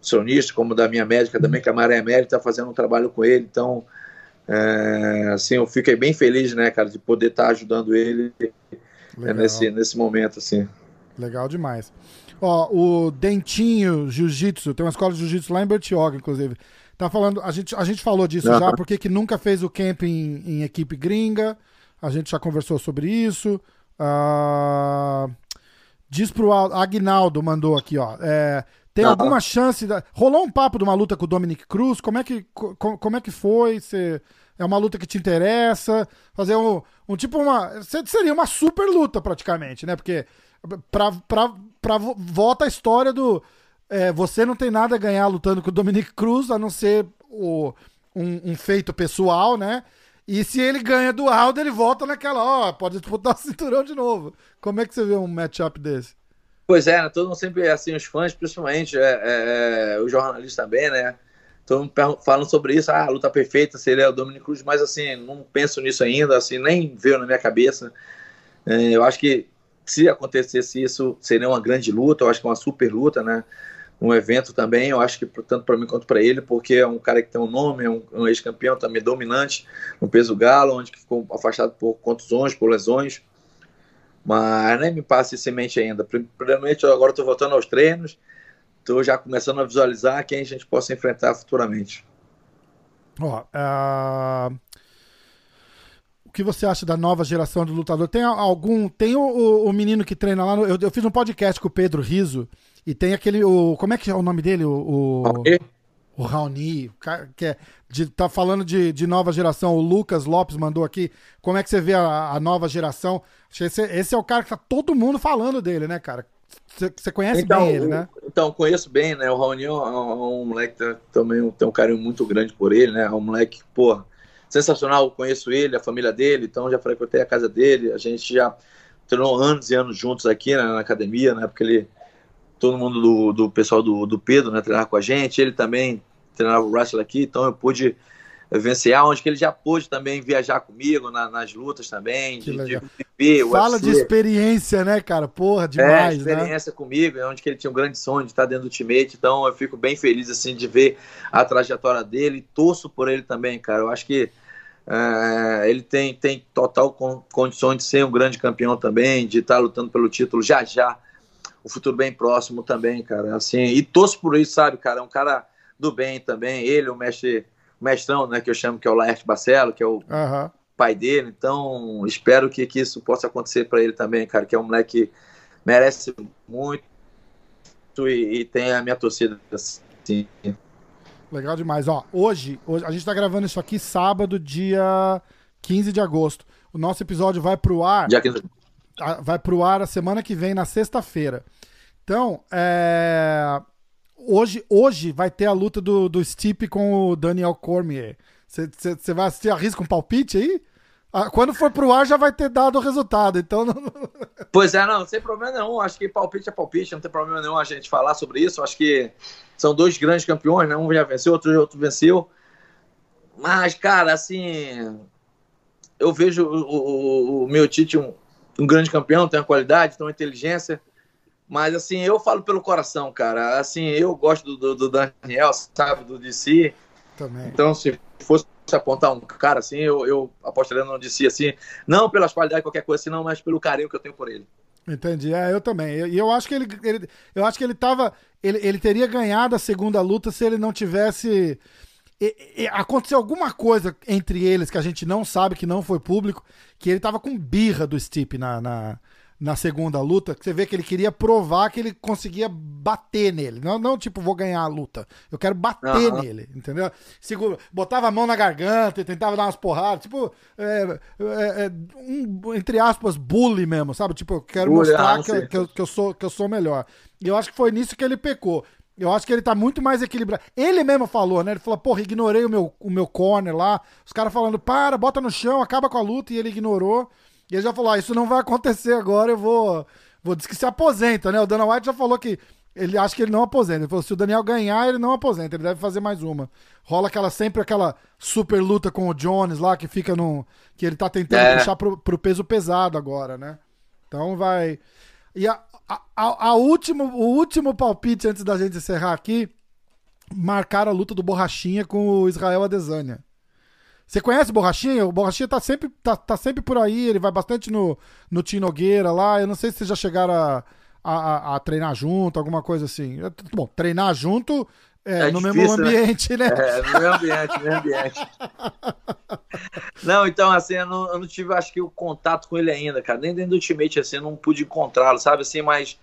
sonista como da minha médica também, que a Maria Mérida está fazendo um trabalho com ele. Então, é, assim, eu fiquei bem feliz, né, cara, de poder estar tá ajudando ele é, nesse, nesse momento, assim. Legal demais. Ó, o Dentinho Jiu-Jitsu, tem uma escola de Jiu-Jitsu lá em Bertioga, inclusive. Tá falando, a gente, a gente falou disso uhum. já, porque que nunca fez o camp em, em, equipe gringa. A gente já conversou sobre isso. Uh, diz pro Agnaldo, mandou aqui, ó. É, tem uhum. alguma chance. Da, rolou um papo de uma luta com o Dominic Cruz? Como é que, co, como é que foi? Você, é uma luta que te interessa? Fazer um, um tipo uma. Seria uma super luta, praticamente, né? Porque pra, pra, pra, volta a história do é, você não tem nada a ganhar lutando com o Dominic Cruz, a não ser o, um, um feito pessoal, né? E se ele ganha do Aldo, ele volta naquela, ó, pode disputar o cinturão de novo. Como é que você vê um matchup desse? Pois é, né? todo mundo sempre, assim, os fãs, principalmente, é, é, é os jornalistas também, né? Todo mundo falando sobre isso, ah, a luta perfeita seria o Dominic Cruz, mas assim, não penso nisso ainda, assim, nem veio na minha cabeça. É, eu acho que se acontecesse isso, seria uma grande luta, eu acho que uma super luta, né? Um evento também, eu acho que tanto para mim quanto para ele, porque é um cara que tem um nome, é um, um ex-campeão também dominante no peso galo, onde ficou afastado por contusões, por lesões, mas nem me isso em mente ainda. Primeiramente, agora estou voltando aos treinos, estou já começando a visualizar quem a gente possa enfrentar futuramente. Ó, uh... o que você acha da nova geração de lutador? Tem algum. Tem o, o menino que treina lá. No... Eu, eu, fiz um podcast com o Pedro Riso e tem aquele. O, como é que é o nome dele? O, o, o Raoni, que é de, tá falando de, de nova geração. O Lucas Lopes mandou aqui. Como é que você vê a, a nova geração? Esse, esse, é o cara que tá todo mundo falando dele, né, cara? Você conhece então, bem ele, né? Então, conheço bem, né? O Raoni é um, é um moleque que também tem um carinho muito grande por ele, né? É um moleque, pô, sensacional. Eu conheço ele, a família dele, então já frequentei a casa dele. A gente já treinou anos e anos juntos aqui né, na academia, né? Porque ele todo mundo do, do pessoal do, do Pedro, né, treinar com a gente. Ele também treinava o wrestling aqui, então eu pude vencer onde que ele já pôde também viajar comigo na, nas lutas também, de, de viver Fala UFC. de experiência, né, cara? Porra, demais, é, experiência né? comigo, é onde que ele tinha um grande sonho de estar dentro do Ultimate, então eu fico bem feliz, assim, de ver a trajetória dele, torço por ele também, cara, eu acho que é, ele tem, tem total condições de ser um grande campeão também, de estar lutando pelo título já já, o futuro bem próximo também, cara. Assim, e torço por isso, sabe, cara? É um cara do bem também. Ele, o mestre, o mestrão, né, que eu chamo que é o Laerte Barcelo, que é o uhum. pai dele. Então, espero que, que isso possa acontecer para ele também, cara, que é um moleque que merece muito e, e tem a minha torcida assim. Legal demais. Ó, hoje, hoje a gente tá gravando isso aqui sábado, dia 15 de agosto. O nosso episódio vai pro ar. Dia 15 vai pro ar a semana que vem, na sexta-feira. Então, é... hoje, hoje vai ter a luta do, do Stipe com o Daniel Cormier. Você vai assistir, arrisca um palpite aí? Ah, quando for pro ar já vai ter dado o resultado, então... Pois é, não, sem problema nenhum. Acho que palpite é palpite, não tem problema nenhum a gente falar sobre isso. Acho que são dois grandes campeões, né? Um já venceu, outro, outro venceu. Mas, cara, assim... Eu vejo o, o, o meu um, um grande campeão, tem uma qualidade, tem uma inteligência. Mas, assim, eu falo pelo coração, cara. Assim, eu gosto do, do Daniel, sabe, do DC. Também. Então, se fosse apontar um cara assim, eu, eu apostaria no DC, assim, não pelas qualidades, qualquer coisa assim, não, mas pelo carinho que eu tenho por ele. Entendi, é, eu também. E eu, eu, acho que ele, ele, eu acho que ele tava, ele, ele teria ganhado a segunda luta se ele não tivesse e, e, aconteceu alguma coisa entre eles que a gente não sabe, que não foi público, que ele tava com birra do Stipe na, na, na, segunda luta, que você vê que ele queria provar que ele conseguia bater nele. Não, não tipo, vou ganhar a luta. Eu quero bater uhum. nele, entendeu? Segura, botava a mão na garganta e tentava dar umas porradas. Tipo, é, é, é, um, entre aspas, bully mesmo, sabe? Tipo, eu quero bully, mostrar ah, que, eu, que, eu, que, eu sou, que eu sou melhor. E eu acho que foi nisso que ele pecou. Eu acho que ele tá muito mais equilibrado. Ele mesmo falou, né? Ele falou, porra, ignorei o meu, o meu corner lá. Os caras falando, para, bota no chão, acaba com a luta. E ele ignorou. E ele já falou, ah, isso não vai acontecer agora, eu vou. Vou dizer que se aposenta, né? O Dana White já falou que ele acha que ele não aposenta. Ele falou, se o Daniel ganhar, ele não aposenta, ele deve fazer mais uma. Rola aquela sempre aquela super luta com o Jones lá, que fica no. que ele tá tentando é. puxar pro, pro peso pesado agora, né? Então vai. E a, a, a, último, o último palpite antes da gente encerrar aqui, marcar a luta do Borrachinha com o Israel Adesanya. Você conhece o Borrachinha? O Borrachinha tá sempre, tá, tá sempre por aí, ele vai bastante no, no Tinogueira lá. Eu não sei se vocês já chegaram a, a, a, treinar junto, alguma coisa assim. Bom, treinar junto é, é no difícil, mesmo né? ambiente, né? né? É, no mesmo ambiente, no mesmo ambiente. não, então, assim, eu não, eu não, tive, acho que, o contato com ele ainda, cara. Nem dentro do Ultimate, assim, eu não pude encontrá-lo, sabe? Assim, mas.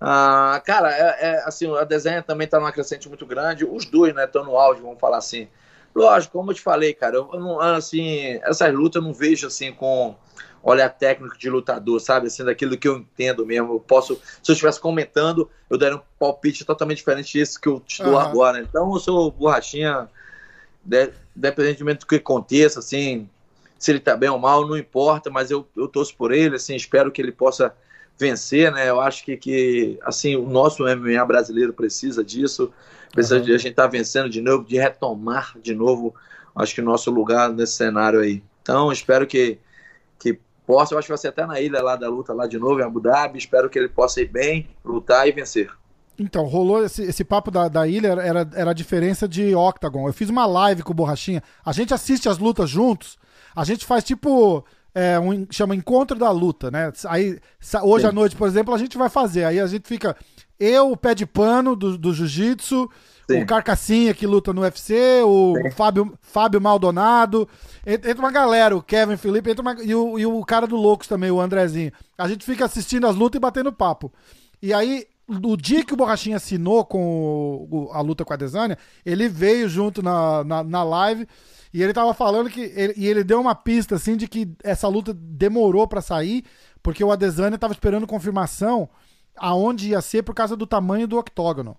Ah, cara, é, é, assim, a desenha também tá numa crescente muito grande. Os dois, né, estão no auge, vamos falar assim. Lógico, como eu te falei, cara, eu não, assim, essas lutas eu não vejo, assim, com olhar técnico de lutador, sabe? Assim, daquilo que eu entendo mesmo. Eu posso, se eu estivesse comentando, eu daria um palpite totalmente diferente desse que eu te dou uhum. agora. Então eu sou borrachinha, independentemente do que aconteça, assim, se ele tá bem ou mal, não importa, mas eu, eu torço por ele, assim, espero que ele possa vencer, né? Eu acho que, que assim, o nosso MMA brasileiro precisa disso, precisa uhum. de a gente estar tá vencendo de novo, de retomar de novo, acho que o nosso lugar nesse cenário aí. Então, espero que, possa, eu acho que vai ser até na ilha lá da luta lá de novo, em Abu Dhabi. Espero que ele possa ir bem, lutar e vencer. Então, rolou esse, esse papo da, da ilha, era, era a diferença de Octagon. Eu fiz uma live com o Borrachinha. A gente assiste as lutas juntos. A gente faz tipo. É, um, chama Encontro da Luta, né? Aí, hoje Sim. à noite, por exemplo, a gente vai fazer. Aí a gente fica. Eu, o pé de pano do, do jiu-jitsu, o Carcassinha que luta no UFC, o Fábio, Fábio Maldonado. Entra uma galera, o Kevin Felipe, entra uma, e, o, e o cara do Loucos também, o Andrezinho. A gente fica assistindo as lutas e batendo papo. E aí, o dia que o Borrachinha assinou com o, a luta com a Desânia, ele veio junto na, na, na live e ele tava falando que. Ele, e ele deu uma pista assim de que essa luta demorou para sair, porque o Adesanya tava esperando confirmação aonde ia ser por causa do tamanho do octógono.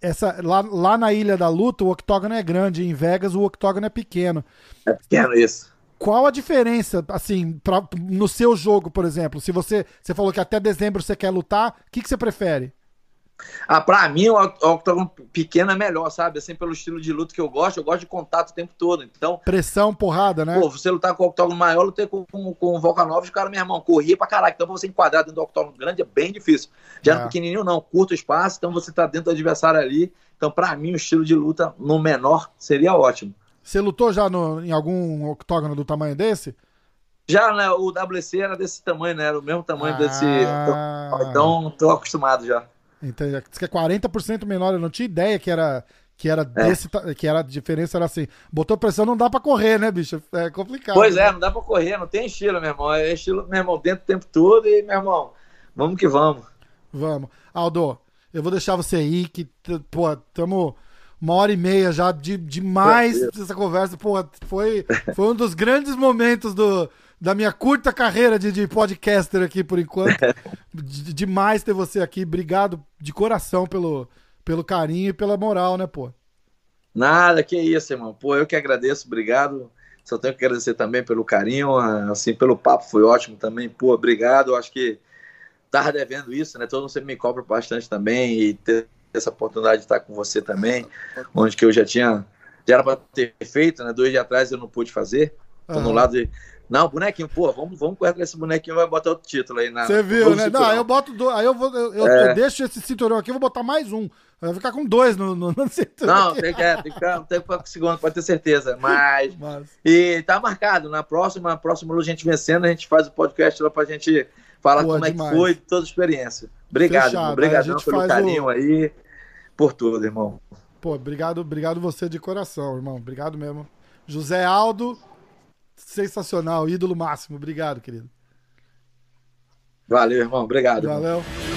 Essa, lá, lá na Ilha da Luta, o octógono é grande, em Vegas o octógono é pequeno. É pequeno isso. Qual a diferença, assim, pra, no seu jogo, por exemplo? Se você, você falou que até dezembro você quer lutar, o que, que você prefere? Ah, pra mim, o octógono pequeno é melhor, sabe? Assim, pelo estilo de luta que eu gosto, eu gosto de contato o tempo todo. Então. Pressão, porrada, né? Pô, você lutar com o octógono maior, lutei com, com, com o Volkanovski, o cara, meu irmão, corria pra caralho. Então, você enquadrar dentro do octógono grande é bem difícil. Já é. no pequenininho, não, curto espaço, então você tá dentro do adversário ali. Então, pra mim, o estilo de luta no menor seria ótimo. Você lutou já no, em algum octógono do tamanho desse? Já, né? O WC era desse tamanho, né? Era o mesmo tamanho ah. desse. Então, tô acostumado já. Então, que é 40% menor, eu não tinha ideia que era que era é. desse que era a diferença era assim. Botou pressão, não dá para correr, né, bicho? É complicado. Pois né? é, não dá para correr, não tem estilo, meu irmão. É estilo, meu irmão, dentro o tempo todo e, meu irmão, vamos que vamos. Vamos. Aldo, eu vou deixar você aí que pô, tamo uma hora e meia já de demais essa conversa, pô, foi foi um dos grandes momentos do da minha curta carreira de, de podcaster aqui por enquanto. de, demais ter você aqui. Obrigado de coração pelo, pelo carinho e pela moral, né, pô? Nada, que isso, irmão. Pô, eu que agradeço, obrigado. Só tenho que agradecer também pelo carinho, assim, pelo papo foi ótimo também. Pô, obrigado. Eu acho que tava devendo isso, né? Todo mundo sempre me cobra bastante também e ter essa oportunidade de estar com você também, onde que eu já tinha, já era para ter feito, né? Dois dias atrás eu não pude fazer. Tô uhum. no lado de, não, bonequinho, pô, vamos, vamos correr com esse bonequinho vai botar outro título aí na. Você viu, né? Não, eu boto dois. Aí eu vou. Eu, é. eu, deixo esse cinturão aqui, vou botar mais um. Vai ficar com dois no, no, no cinturão. Não, tem que, é, tem que ficar tem que ficar com o segundo, pode ter certeza. Mas, Mas. E tá marcado. Na próxima, próxima luz a gente vencendo, a gente faz o podcast lá pra gente falar Pô, como demais. é que foi toda a experiência. Obrigado, Obrigadão pelo carinho o... aí, por tudo, irmão. Pô, obrigado, obrigado você de coração, irmão. Obrigado mesmo. José Aldo, sensacional, ídolo máximo. Obrigado, querido. Valeu, irmão. Obrigado. Valeu. Irmão.